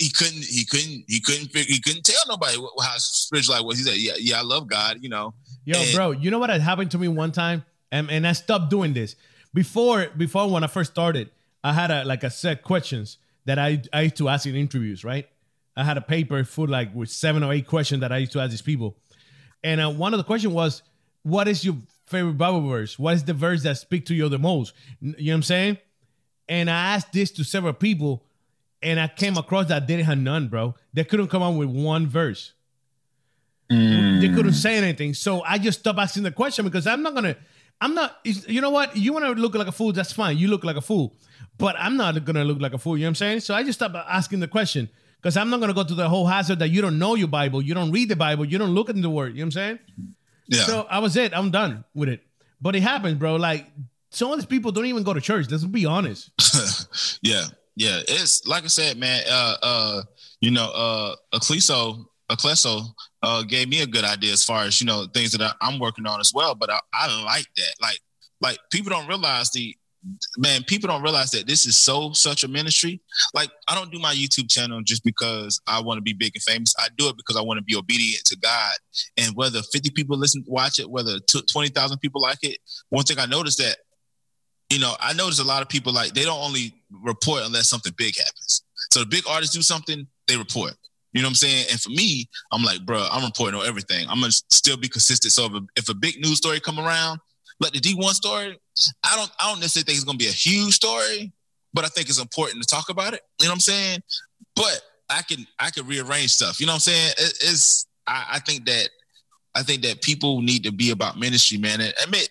Speaker 3: he couldn't he couldn't he couldn't figure, he couldn't tell nobody what, how spiritual life was. He said, yeah, yeah, I love God, you know.
Speaker 2: Yo,
Speaker 3: And-
Speaker 2: bro, you know what had happened to me one time, and, and I stopped doing this before. Before when I first started, I had a like a set questions that I I used to ask in interviews. Right, I had a paper full like with seven or eight questions that I used to ask these people, and uh, one of the questions was, "What is your favorite Bible verse? What is the verse that speak to you the most?" You know what I'm saying? And I asked this to several people, and I came across that didn't have none, bro. They couldn't come up with one verse they mm. couldn't say anything. So I just stopped asking the question because I'm not gonna. I'm not. You know what? You want to look like a fool? That's fine. You look like a fool, but I'm not gonna look like a fool. You know what I'm saying? So I just stopped asking the question because I'm not gonna go to the whole hazard that you don't know your Bible, you don't read the Bible, you don't look in the Word. You know what I'm saying?
Speaker 3: Yeah.
Speaker 2: So I was it. I'm done with it. But it happens, bro. Like some of these people don't even go to church. Let's be honest. [laughs]
Speaker 3: yeah, yeah. It's like I said, man. Uh, uh, you know, uh, Aklesso, Aklesso, uh, gave me a good idea as far as you know things that I, I'm working on as well. But I, I like that. Like, like people don't realize the man. People don't realize that this is so such a ministry. Like, I don't do my YouTube channel just because I want to be big and famous. I do it because I want to be obedient to God. And whether 50 people listen, watch it, whether 20,000 people like it, one thing I noticed that you know, I notice a lot of people like they don't only report unless something big happens. So the big artists do something, they report. You know what I'm saying? And for me, I'm like, bro, I'm reporting on everything. I'm gonna still be consistent. So if a, if a big news story come around, like the D1 story, I don't I don't necessarily think it's gonna be a huge story, but I think it's important to talk about it. You know what I'm saying? But I can I can rearrange stuff. You know what I'm saying? It, it's I, I think that I think that people need to be about ministry, man. And admit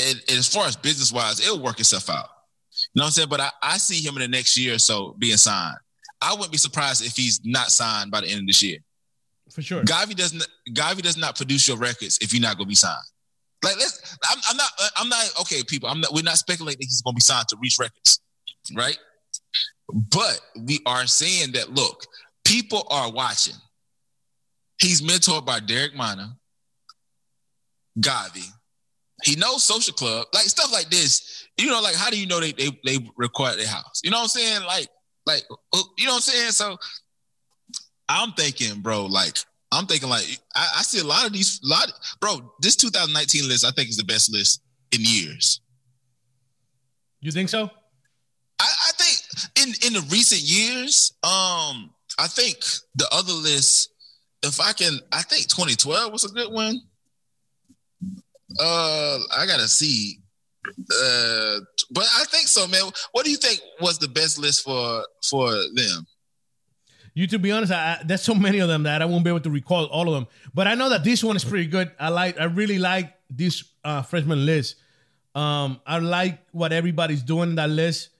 Speaker 3: and as far as business wise, it'll work itself out. You know what I'm saying? But I, I see him in the next year or so being signed. I wouldn't be surprised if he's not signed by the end of this year.
Speaker 2: For sure.
Speaker 3: GAWVI doesn't GAWVI does not produce your records if you're not gonna be signed. Like let's I'm, I'm not uh, I'm not okay, people. I'm not we're not speculating that he's gonna be signed to reach records, right? But we are saying that look, people are watching. He's mentored by Derek Minor, GAWVI. He knows social club, like stuff like this. You know, like how do you know they they they record their house? You know what I'm saying? Like, like you know what I'm saying? So I'm thinking, bro, like I'm thinking like I, I see a lot of these lot bro, this 2019 list I think is the best list in years.
Speaker 2: You think so?
Speaker 3: I, I think in in the recent years, um, I think the other list, if I can, I think 2012 was a good one. Uh, I gotta see. Uh, but I think so, man. What do you think was the best list for for them?
Speaker 2: You to be honest, I, I, there's so many of them that I won't be able to recall all of them. But I know that this one is pretty good. I like, I really like this uh, freshman list. Um, I like what everybody's doing in that list.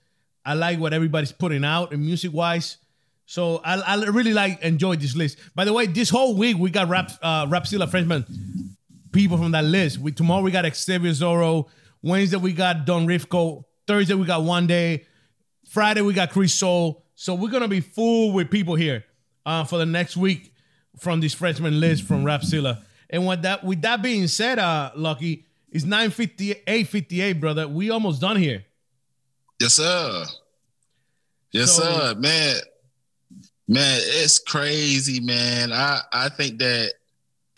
Speaker 2: I like what everybody's putting out and music wise. So I, I really like enjoy this list. By the way, this whole week we got Rap uh, Rapzilla freshman people from that list. We tomorrow we got Xavier Zorro. Wednesday we got Don Rifko. Thursday we got One Day. Friday we got Chris Soul. So we're gonna be full with people here uh, for the next week from this freshman list from Rapzilla. And with that, with that being said, uh, Lucky, it's 958, 58, brother. We almost done here.
Speaker 3: Yes, sir. Yes,
Speaker 2: So-
Speaker 3: sir. Man, man, it's crazy, man. I I think that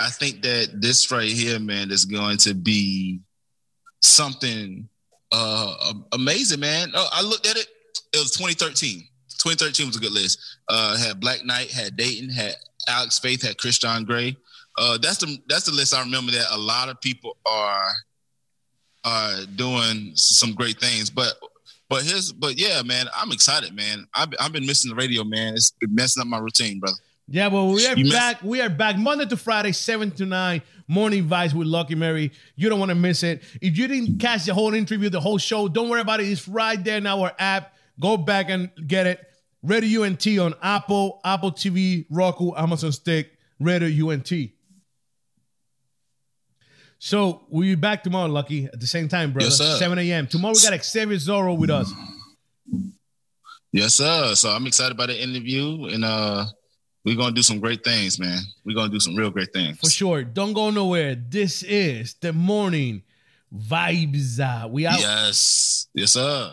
Speaker 3: I think that this right here, man, is going to be something uh amazing, man. Oh, I looked at it. It was 2013. 2013 was a good list. Uh had Black Knight, had Dayton, had Alex Faith, had Christon Gray. Uh that's the that's the list I remember that a lot of people are are doing some great things. But but his but yeah, man, I'm excited, man. I've, I've been missing the radio, man. It's been messing up my routine, brother.
Speaker 2: Yeah, well, we are
Speaker 3: You
Speaker 2: back. We are back Monday to Friday, 7 to 9, morning vibes with Lucky Mary. You don't want to miss it. If you didn't catch the whole interview, the whole show, don't worry about it. It's right there in our app. Go back and get it. Radio Únete on Apple, Apple TV, Roku, Amazon Stick, Radio Únete. So we'll be back tomorrow, Lucky, at the same time, brother.
Speaker 3: Yes, sir.
Speaker 2: 7 a.m. Tomorrow we got Xavier Zorro with us.
Speaker 3: Yes, sir. So I'm excited about the interview, and uh, we're gonna do some great things, man. We're gonna do some real great things.
Speaker 2: For sure. Don't go nowhere. This is the morning vibes. We out.
Speaker 3: Yes, yes, sir.